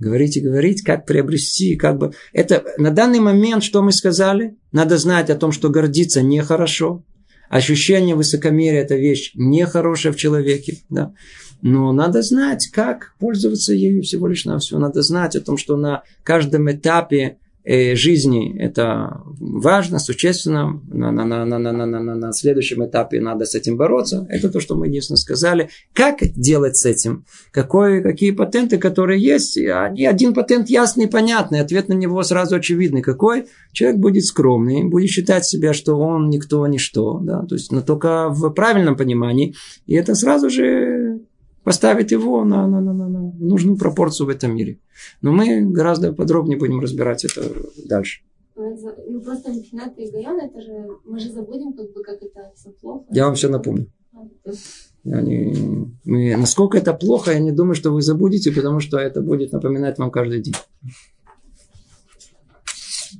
говорить и говорить, как приобрести, как бы... Это на данный момент, что мы сказали, надо знать о том, что гордиться нехорошо, ощущение высокомерия – это вещь нехорошая в человеке, да. Но надо знать, как пользоваться ею всего лишь на все. Надо знать о том, что на каждом этапе жизни это важно, существенно. На, на, на, на, на, на, на, на следующем этапе надо с этим бороться. Это то, что мы единственно сказали. Как делать с этим? Какой, какие патенты, которые есть? Они, один патент ясный понятный. Ответ на него сразу очевидный. Какой? Человек будет скромный, будет считать себя, что он никто, ничто. Да? То есть, но только в правильном понимании. И это сразу же поставить его на, на, на, на, на нужную пропорцию в этом мире. Но мы гораздо подробнее будем разбирать это дальше. Ну, просто Михнат и Гайон, это же, мы же забудем, как бы, как это все плохо. Я вам все напомню. Я не, мы, насколько это плохо, я не думаю, что вы забудете, потому что это будет напоминать вам каждый день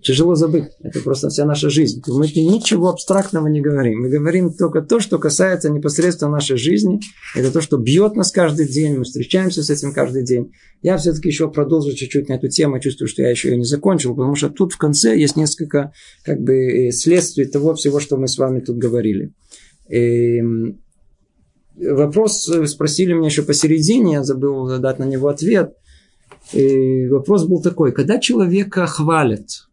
тяжело забыть. Это просто вся наша жизнь. Мы ничего абстрактного не говорим. Мы говорим только то, что касается непосредственно нашей жизни. Это то, что бьет нас каждый день. Мы встречаемся с этим каждый день. Я все-таки еще продолжу чуть-чуть на эту тему. Чувствую, что я еще ее не закончил, потому что тут в конце есть несколько как бы э, следствий того всего, что мы с вами тут говорили. И эм, вопрос э, спросили меня еще посередине, я забыл дать на него ответ. И вопрос был такой, когда человека хвалят,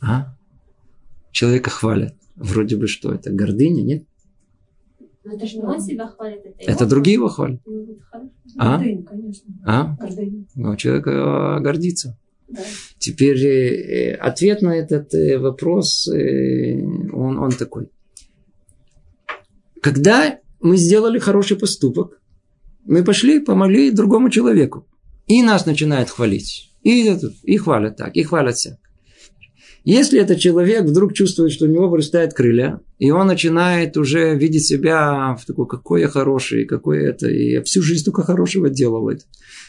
а? Человека хвалят. Вроде бы что это? Гордыня, нет? Но это же не он себя хвалит, это, это другие его хвалят. Ну, а? Гордыня, конечно. А? Гордыня. Ну, человек э, гордится. Да. Теперь э, ответ на этот э, вопрос, он, он такой. Когда мы сделали хороший поступок, мы пошли, помогли другому человеку. И нас начинают хвалить. И, и хвалят так, и хвалят всяк. Если этот человек вдруг чувствует, что у него вырастают крылья, и он начинает уже видеть себя в такой, какой я хороший, какой это, и я всю жизнь только хорошего делал,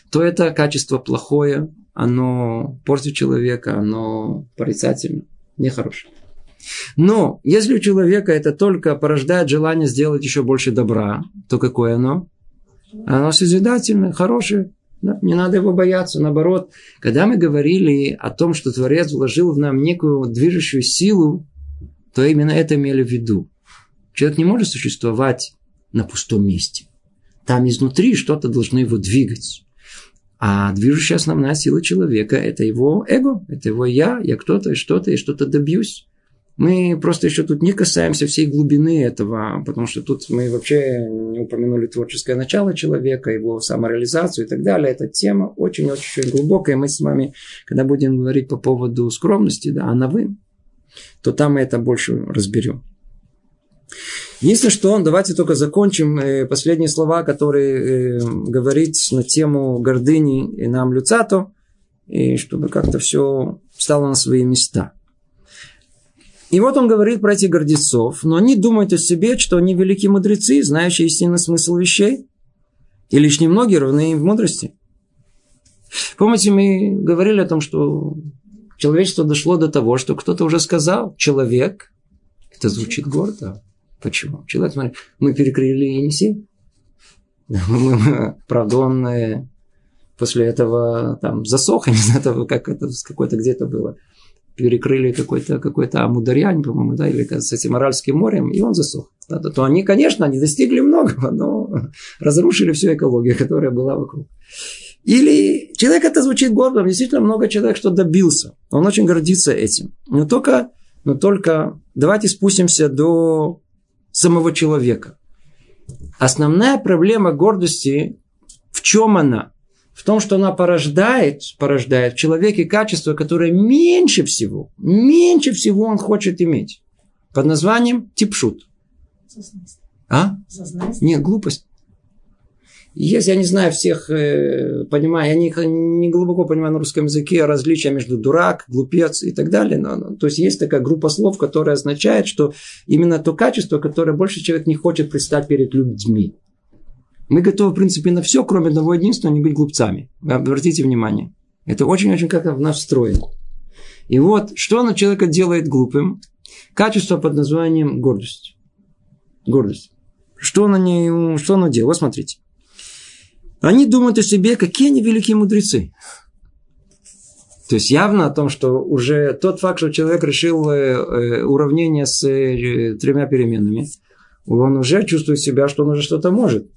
то это качество плохое, оно портит человека, оно порицательно, нехорошее. Но если у человека это только порождает желание сделать еще больше добра, то какое оно? Оно созидательное, хорошее. Не надо его бояться. Наоборот, когда мы говорили о том, что Творец вложил в нам некую движущую силу, то именно это имели в виду. Человек не может существовать на пустом месте. Там изнутри что-то должно его двигать. А движущая основная сила человека – это его эго, это его я, я кто-то и что-то, и что-то добьюсь. Мы просто еще тут не касаемся всей глубины этого, потому что тут мы вообще не упомянули творческое начало человека, его самореализацию и так далее. Эта тема очень-очень глубокая. Мы с вами, когда будем говорить по поводу скромности, да, а на вы, то там мы это больше разберем. Единственное, что давайте только закончим э, последние слова, которые э, говорит на тему гордыни и нам люцато, и чтобы как-то все стало на свои места – и вот он говорит про этих гордецов, но они думают о себе, что они великие мудрецы, знающие истинный смысл вещей. И лишь немногие равны им в мудрости. Помните, мы говорили о том, что человечество дошло до того, что кто-то уже сказал, человек, это звучит гордо. Почему? Человек, смотри, мы перекрыли Енисей. Правда, он после этого там засох, я не знаю, как это, какой-то где-то было перекрыли какой-то какой Амударьянь, по-моему, да, или с этим Аральским морем, и он засох. Да, то они, конечно, они достигли многого, но разрушили всю экологию, которая была вокруг. Или человек это звучит гордо, действительно много человек что добился. Он очень гордится этим. Но только, но только давайте спустимся до самого человека. Основная проблема гордости, в чем она? В том, что она порождает, порождает в человеке качество, которое меньше всего, меньше всего он хочет иметь. Под названием типшут. А? Нет, глупость. Если я не знаю всех, э, понимаю, я не, не глубоко понимаю на русском языке различия между дурак, глупец и так далее. Но, но, то есть есть такая группа слов, которая означает, что именно то качество, которое больше человек не хочет предстать перед людьми. Мы готовы, в принципе, на все, кроме одного единства, не быть глупцами. Вы обратите внимание. Это очень-очень как в нас встроено. И вот, что на человека делает глупым? Качество под названием гордость. Гордость. Что на ней, что она делает? Вот смотрите. Они думают о себе, какие они великие мудрецы. То есть явно о том, что уже тот факт, что человек решил э, э, уравнение с э, тремя переменами, он уже чувствует себя, что он уже что-то может.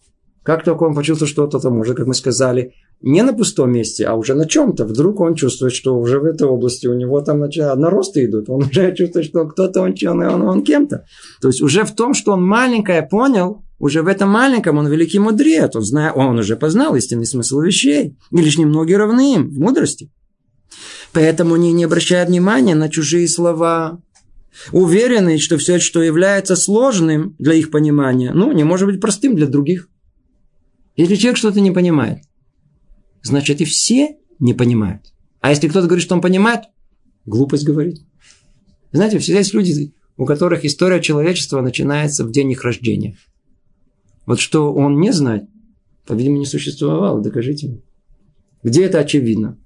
Как только он почувствует, что что-то может, как мы сказали, не на пустом месте, а уже на чем-то. Вдруг он чувствует, что уже в этой области у него там наросты идут. Он уже чувствует, что кто-то он, он, он, он кем-то. То есть уже в том, что он маленькое понял, уже в этом маленьком он великий мудрец. Он, знает, он уже познал истинный смысл вещей. И лишь немногие равны им в мудрости. Поэтому они не обращают внимания на чужие слова. Уверены, что все, что является сложным для их понимания, ну, не может быть простым для других. Если человек что-то не понимает, значит и все не понимают. А если кто-то говорит, что он понимает, глупость говорит. Знаете, всегда есть люди, у которых история человечества начинается в день их рождения. Вот что он не знает, по-видимому, не существовало. Докажите мне. Где это очевидно?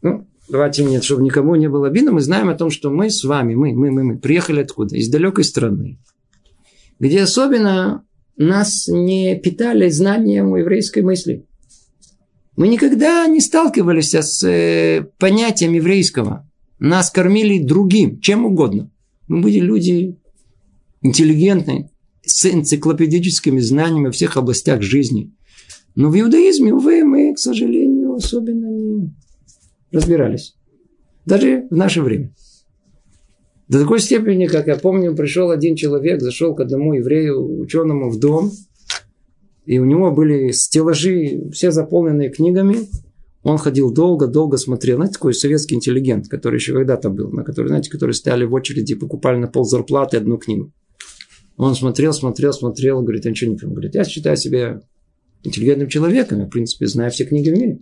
Ну, давайте нет, чтобы никому не было обидно, мы знаем о том, что мы с вами, мы, мы, мы, мы приехали откуда? Из далекой страны, где особенно нас не питали знанием еврейской мысли. Мы никогда не сталкивались с э, понятием еврейского. Нас кормили другим, чем угодно. Мы были люди интеллигентные, с энциклопедическими знаниями во всех областях жизни. Но в иудаизме, увы, мы, к сожалению, особенно не разбирались. Даже в наше время. До такой степени, как я помню, пришел один человек, зашел к одному еврею, ученому в дом, и у него были стеллажи, все заполненные книгами. Он ходил долго, долго смотрел. Знаете, такой советский интеллигент, который еще когда-то был, на который, знаете, которые стояли в очереди и покупали на пол зарплаты одну книгу. Он смотрел, смотрел, смотрел, говорит, я ничего не понимаю. Говорит, я считаю себя интеллигентным человеком, я, в принципе, знаю все книги в мире.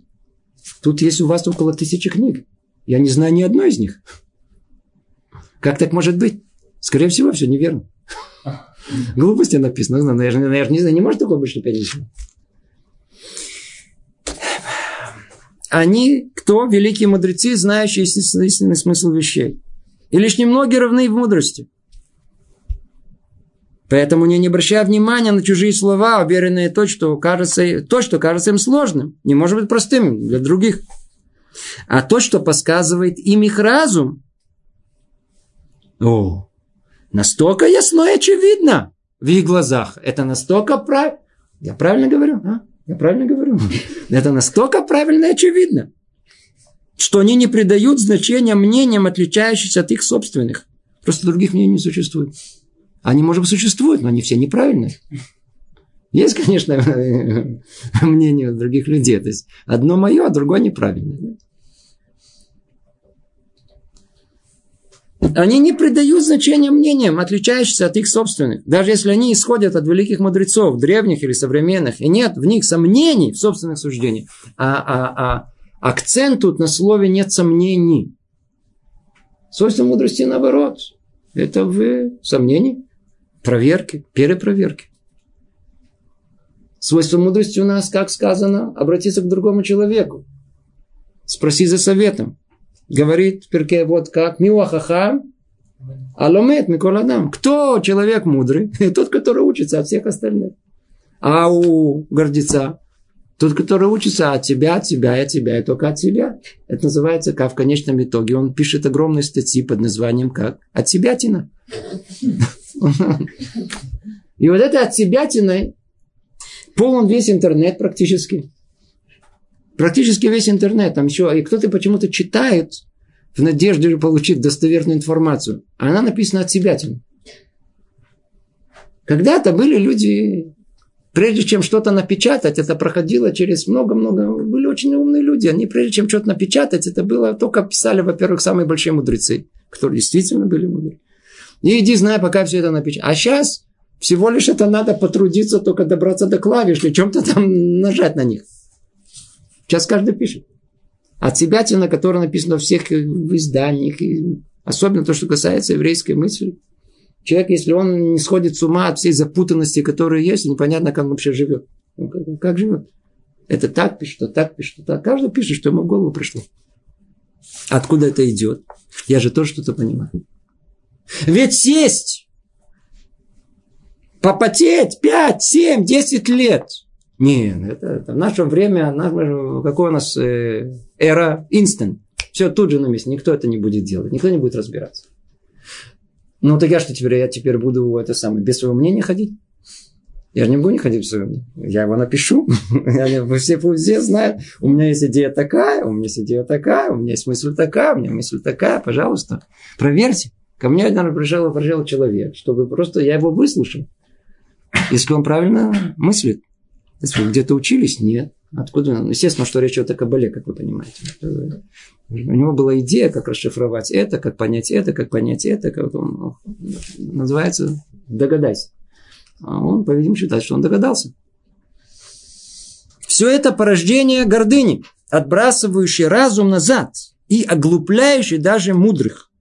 Тут есть у вас около тысячи книг. Я не знаю ни одной из них. Как так может быть? Скорее всего, все неверно. Глупости написано. Но я же, я же не знаю, не может такое что конечно. Они, кто? Великие мудрецы, знающие истинный смысл вещей. И лишь немногие равны в мудрости. Поэтому не, не обращая внимания на чужие слова, уверенные то, что кажется, то, что кажется им сложным, не может быть простым для других. А то, что подсказывает им их разум, о, настолько ясно и очевидно в их глазах. Это настолько правильно. Я правильно говорю? А? Я правильно говорю? Это настолько правильно и очевидно, что они не придают значения мнениям, отличающимся от их собственных. Просто других мнений не существует. Они, может быть, существуют, но они все неправильные. Есть, конечно, мнение других людей. То есть одно мое, а другое неправильное. Они не придают значения мнениям, отличающимся от их собственных. Даже если они исходят от великих мудрецов, древних или современных, и нет в них сомнений в собственных суждениях. А, а, а акцент тут на слове нет сомнений. Свойство мудрости наоборот. Это в сомнении проверки, перепроверки. Свойство мудрости у нас, как сказано, обратиться к другому человеку. Спроси за советом. Говорит Перке вот как Миуахахам, Аломет Миколадам. Кто человек мудрый? Тот, который учится от всех остальных. А у гордеца тот, который учится от тебя, от тебя, от тебя, и только от себя. Это называется, как в конечном итоге. Он пишет огромные статьи под названием как «От себя тина». И вот это от себя тиной полон весь интернет практически. Практически весь интернет. Там еще, и кто-то почему-то читает в надежде получить достоверную информацию. Она написана от себя. Когда-то были люди Прежде чем что-то напечатать, это проходило через много-много... Были очень умные люди. Они, прежде чем что-то напечатать, это было... Только писали, во-первых, самые большие мудрецы, которые действительно были мудрые. И иди, знай, пока все это напечатать. А сейчас всего лишь это надо потрудиться, только добраться до клавиш, или чем-то там нажать на них. Сейчас каждый пишет. От себя, на которой написано во всех изданиях, и особенно то, что касается еврейской мысли. Человек, если он не сходит с ума от всей запутанности, которые есть, непонятно, как он вообще живет. Ну, как, как живет? Это так пишет, а так пишет, а так. Каждый пишет, что ему в голову пришло. Откуда это идет? Я же тоже что-то понимаю. Ведь сесть, попотеть 5, 7, 10 лет. Нет, это, это наше время, какой у нас э, эра instant. Все тут же на месте. Никто это не будет делать. Никто не будет разбираться. Ну, так я что теперь? Я теперь буду это самое, без своего мнения ходить? Я же не буду не ходить в своем мнении. Я его напишу. Все, все знают. У меня есть идея такая, у меня есть идея такая, у меня есть мысль такая, у меня мысль такая. Пожалуйста, проверьте. Ко мне, наверное, пришел, пришел человек, чтобы просто я его выслушал. Если он правильно мыслит. Вы где-то учились, нет. Откуда? Естественно, что речь идет о Кабале, как вы понимаете. У него была идея, как расшифровать это, как понять это, как понять это, как он называется «догадайся». А он, по-видимому, считает, что он догадался. Все это порождение гордыни, отбрасывающее разум назад и оглупляющее даже мудрых,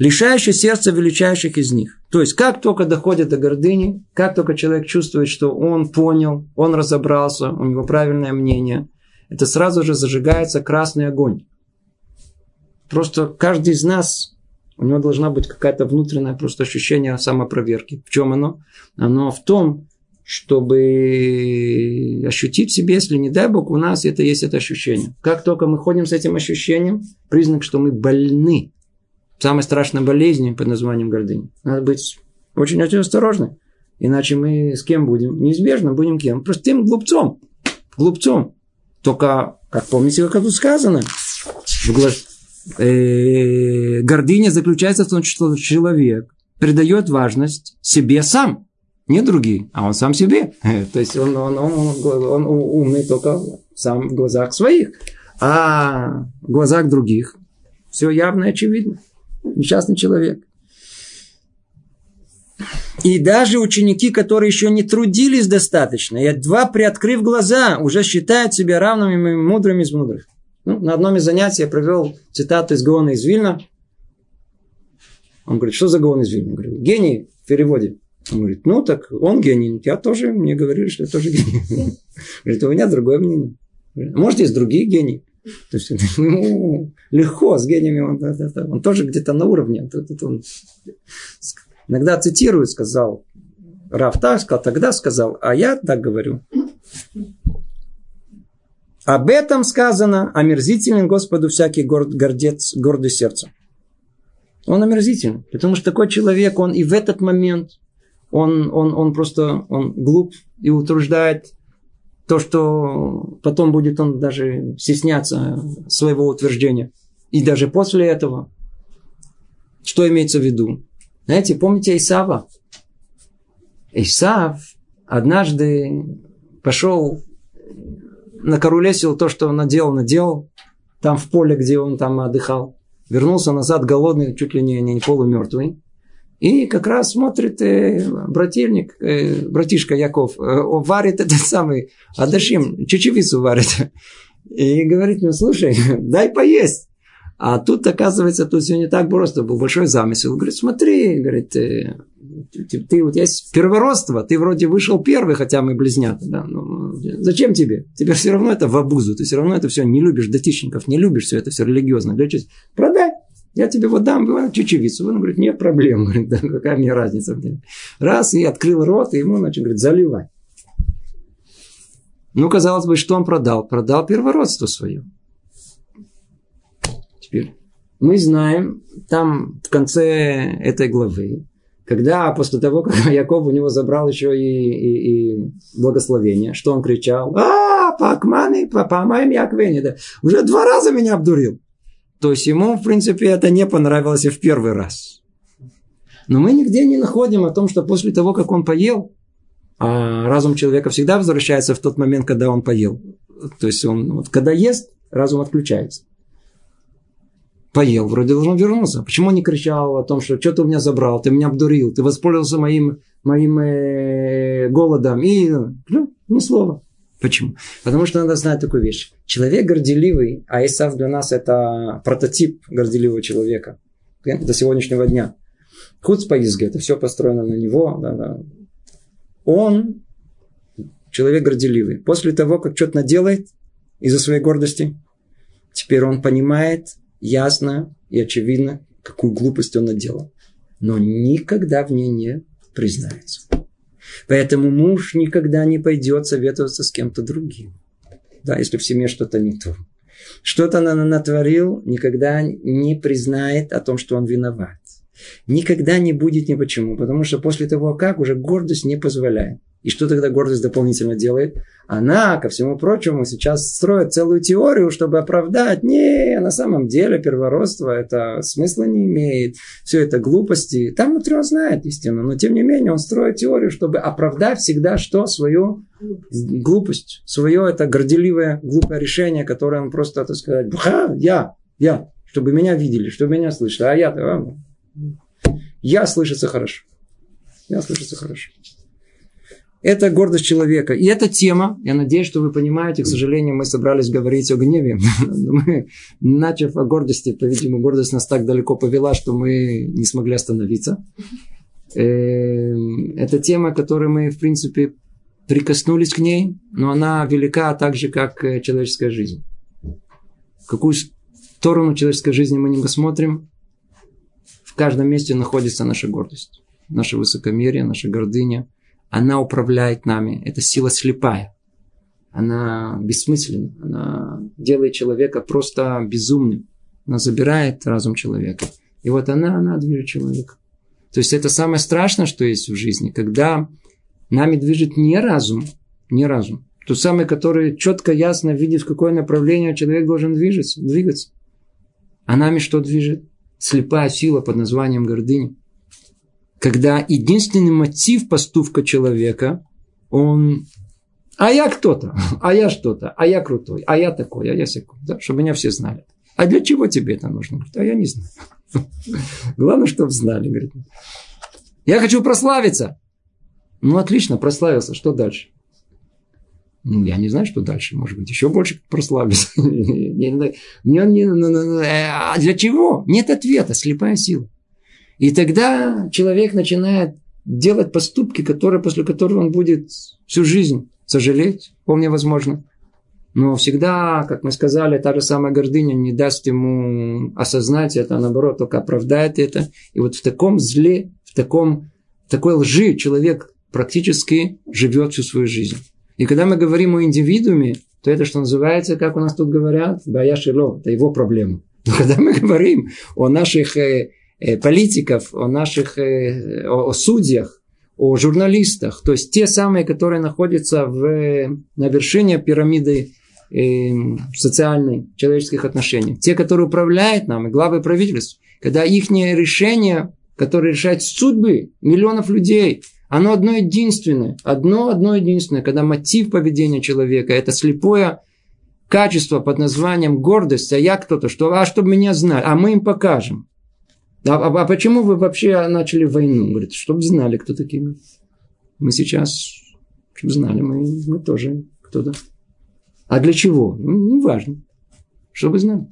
лишающее сердца величайших из них. То есть, как только доходит до гордыни, как только человек чувствует, что он понял, он разобрался, у него правильное мнение, это сразу же зажигается красный огонь. Просто каждый из нас, у него должна быть какая-то внутреннее просто ощущение самопроверки. В чем оно? Оно в том, чтобы ощутить в себе, если не дай Бог, у нас это есть это ощущение. Как только мы ходим с этим ощущением, признак, что мы больны самой страшной болезнью под названием гордыни. Надо быть очень-очень осторожны. Иначе мы с кем будем? Неизбежно будем кем? Простым глупцом. Глупцом. Только, как помните, как тут сказано, э, гордыня заключается в том, что человек придает важность себе сам. Не другие, а он сам себе. То есть он, он, он, он, он умный только сам в глазах своих. А в глазах других все явно и очевидно. Несчастный человек. И даже ученики, которые еще не трудились достаточно, и едва приоткрыв глаза, уже считают себя равными мудрыми из мудрых. Ну, на одном из занятий я провел цитату из Гаона из Вильна. Он говорит, что за Гаон из Вильна? Я говорю, гений в переводе. Он говорит, ну так он гений. Я тоже, мне говорили, что я тоже гений. Говорит, у меня другое мнение. Может, есть другие гении. То есть ему легко с гениями, он, он тоже где-то на уровне. Он, иногда цитирует, сказал, Раф так сказал, тогда сказал, а я так говорю. Об этом сказано, омерзителен Господу всякий горд, гордец, гордый сердцем. Он омерзителен, потому что такой человек, он и в этот момент, он, он, он просто он глуп и утруждает то, что потом будет он даже стесняться своего утверждения. И даже после этого, что имеется в виду? Знаете, помните Исава? Исав однажды пошел, накорулесил то, что он наделал, наделал, там в поле, где он там отдыхал. Вернулся назад голодный, чуть ли не, не полумертвый. И как раз смотрит э, брательник, э, братишка Яков, э, он варит этот самый Адашим, чечевицу варит. И говорит мне, слушай, дай поесть. А тут, оказывается, тут все не так просто. Был большой замысел. Говорит, смотри, говорит, э, ты, ты вот есть первородство, ты вроде вышел первый, хотя мы близнята. Да? Ну, зачем тебе? Тебе все равно это в обузу, ты все равно это все не любишь, дотичников, не любишь все это все религиозно. Продай. Я тебе вот дам чечевицу. Он говорит, нет проблем. Говорит, да, какая мне разница. Раз, и открыл рот, и ему, значит, говорит, заливай. Ну, казалось бы, что он продал? Продал первородство свое. Теперь мы знаем, там в конце этой главы, когда после того, как Яков у него забрал еще и, и, и благословение, что он кричал, а, пакманы, памаем Яковени, да, уже два раза меня обдурил то есть ему, в принципе, это не понравилось и в первый раз. Но мы нигде не находим о том, что после того, как он поел, а разум человека всегда возвращается в тот момент, когда он поел. То есть он, вот, когда ест, разум отключается. Поел, вроде должен вернуться. Почему он не кричал о том, что что ты у меня забрал, ты меня обдурил, ты воспользовался моим, моим э, голодом. И ну, ни слова. Почему? Потому что надо знать такую вещь. Человек горделивый, а Исав для нас это прототип горделивого человека до сегодняшнего дня. Худ поизги, это все построено на него. Да, да. Он человек горделивый. После того, как что-то наделает из-за своей гордости, теперь он понимает ясно и очевидно, какую глупость он наделал. Но никогда в ней не признается. Поэтому муж никогда не пойдет советоваться с кем-то другим. Да, если в семье что-то не то. Что-то она натворил, никогда не признает о том, что он виноват. Никогда не будет ни почему, потому что после того, как уже гордость не позволяет. И что тогда гордость дополнительно делает? Она, ко всему прочему, сейчас строит целую теорию, чтобы оправдать. Не, на самом деле первородство это смысла не имеет. Все это глупости. Там внутри он знает истину, но тем не менее он строит теорию, чтобы оправдать всегда что? Свою глупость. Свое это горделивое, глупое решение, которое он просто, так сказать, я, я, чтобы меня видели, чтобы меня слышали. А я-то, а, я слышится хорошо. Я слышится хорошо. Это гордость человека. И эта тема, я надеюсь, что вы понимаете, к сожалению, мы собрались говорить о гневе. Мы, начав о гордости, по-видимому, гордость нас так далеко повела, что мы не смогли остановиться. Эм, это тема, которой мы, в принципе, прикоснулись к ней, но она велика так же, как э, человеческая жизнь. Какую сторону человеческой жизни мы не посмотрим, каждом месте находится наша гордость, наше высокомерие, наша гордыня – она управляет нами. Это сила слепая. Она бессмысленна. Она делает человека просто безумным. Она забирает разум человека. И вот она, она движет человека. То есть это самое страшное, что есть в жизни, когда нами движет не разум, не разум, тот самый, который четко, ясно видит, в какое направление человек должен двигаться, двигаться. А нами что движет? Слепая сила под названием гордыня когда единственный мотив поступка человека, он а я кто-то, а я что-то, а я крутой, а я такой, а я секунд, да, чтобы меня все знали. А для чего тебе это нужно? А я не знаю. Главное, чтобы знали. Говорит, я хочу прославиться. Ну, отлично, прославился. Что дальше? Ну, я не знаю, что дальше. Может быть, еще больше прославиться. А для чего? Нет ответа. Слепая сила. И тогда человек начинает делать поступки, которые, после которых он будет всю жизнь сожалеть, вполне возможно. Но всегда, как мы сказали, та же самая гордыня не даст ему осознать это, а наоборот, только оправдает это. И вот в таком зле, в, таком, в такой лжи человек практически живет всю свою жизнь. И когда мы говорим о индивидууме, то это, что называется, как у нас тут говорят, баяшило, это его проблема. Но когда мы говорим о наших э, Э, политиков, о наших, э, о, судьях, о журналистах, то есть те самые, которые находятся в, на вершине пирамиды э, социальной, человеческих отношений. Те, которые управляют нами, главы правительств, когда их решение, которое решает судьбы миллионов людей, оно одно единственное, одно, одно единственное, когда мотив поведения человека – это слепое качество под названием гордость, а я кто-то, что, а чтобы меня знали, а мы им покажем. А, а, а почему вы вообще начали войну? Говорит, чтобы знали, кто такие мы. Мы сейчас, чтобы знали, мы, мы тоже кто-то. А для чего? Ну, не важно. Чтобы знали.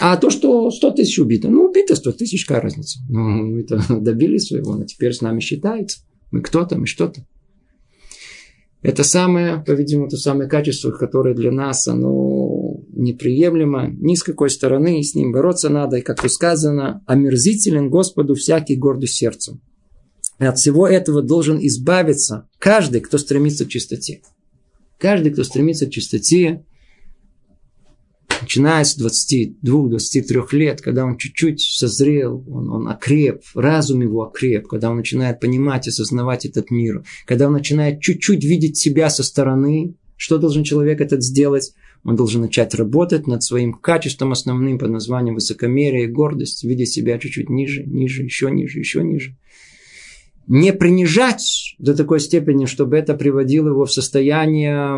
А то, что 100 тысяч убито, ну, убито 100 тысяч, какая разница? Ну, это добились своего, но теперь с нами считается. Мы кто-то, мы что-то. Это самое, по-видимому, то самое качество, которое для нас, оно неприемлемо ни с какой стороны, и с ним бороться надо. И, как тут сказано, омерзителен Господу всякий гордый сердцем. И от всего этого должен избавиться каждый, кто стремится к чистоте. Каждый, кто стремится к чистоте, начиная с 22-23 лет, когда он чуть-чуть созрел, он, он окреп, разум его окреп, когда он начинает понимать и осознавать этот мир, когда он начинает чуть-чуть видеть себя со стороны, что должен человек этот сделать? Он должен начать работать над своим качеством основным под названием высокомерие и гордость, видеть себя чуть-чуть ниже, ниже, еще ниже, еще ниже не принижать до такой степени, чтобы это приводило его в состояние,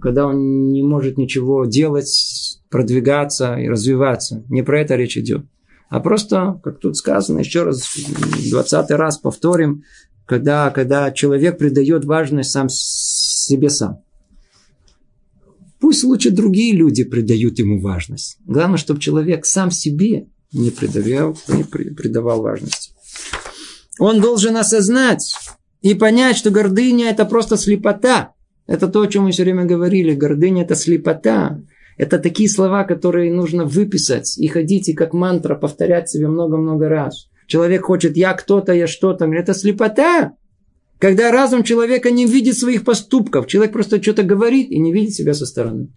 когда он не может ничего делать, продвигаться и развиваться. Не про это речь идет. А просто, как тут сказано, еще раз, двадцатый раз повторим, когда, когда человек придает важность сам себе сам. Пусть лучше другие люди придают ему важность. Главное, чтобы человек сам себе не придавал, не придавал важности. Он должен осознать и понять, что гордыня это просто слепота. Это то, о чем мы все время говорили. Гордыня это слепота. Это такие слова, которые нужно выписать и ходить и как мантра повторять себе много-много раз. Человек хочет «я кто-то, я что-то». Это слепота. Когда разум человека не видит своих поступков. Человек просто что-то говорит и не видит себя со стороны.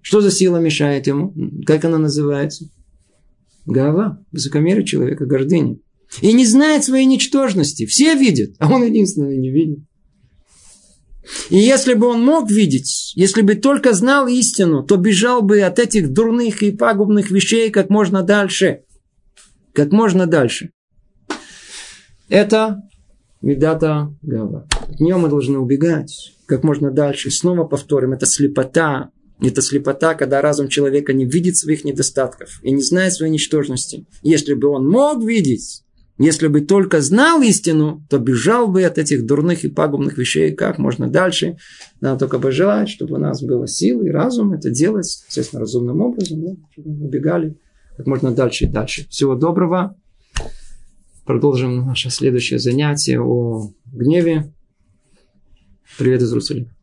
Что за сила мешает ему? Как она называется? Гава, высокомерие человека, гордыня. И не знает своей ничтожности. Все видят, а он единственный не видит. И если бы он мог видеть, если бы только знал истину, то бежал бы от этих дурных и пагубных вещей как можно дальше. Как можно дальше. Это медата гава. От нее мы должны убегать как можно дальше. Снова повторим, это слепота, это слепота, когда разум человека не видит своих недостатков и не знает своей ничтожности. Если бы он мог видеть, если бы только знал истину, то бежал бы от этих дурных и пагубных вещей как можно дальше. Надо только пожелать, чтобы у нас было силы и разум это делать, естественно, разумным образом, да, чтобы мы убегали как можно дальше и дальше. Всего доброго. Продолжим наше следующее занятие о гневе. Привет из Иерусалима.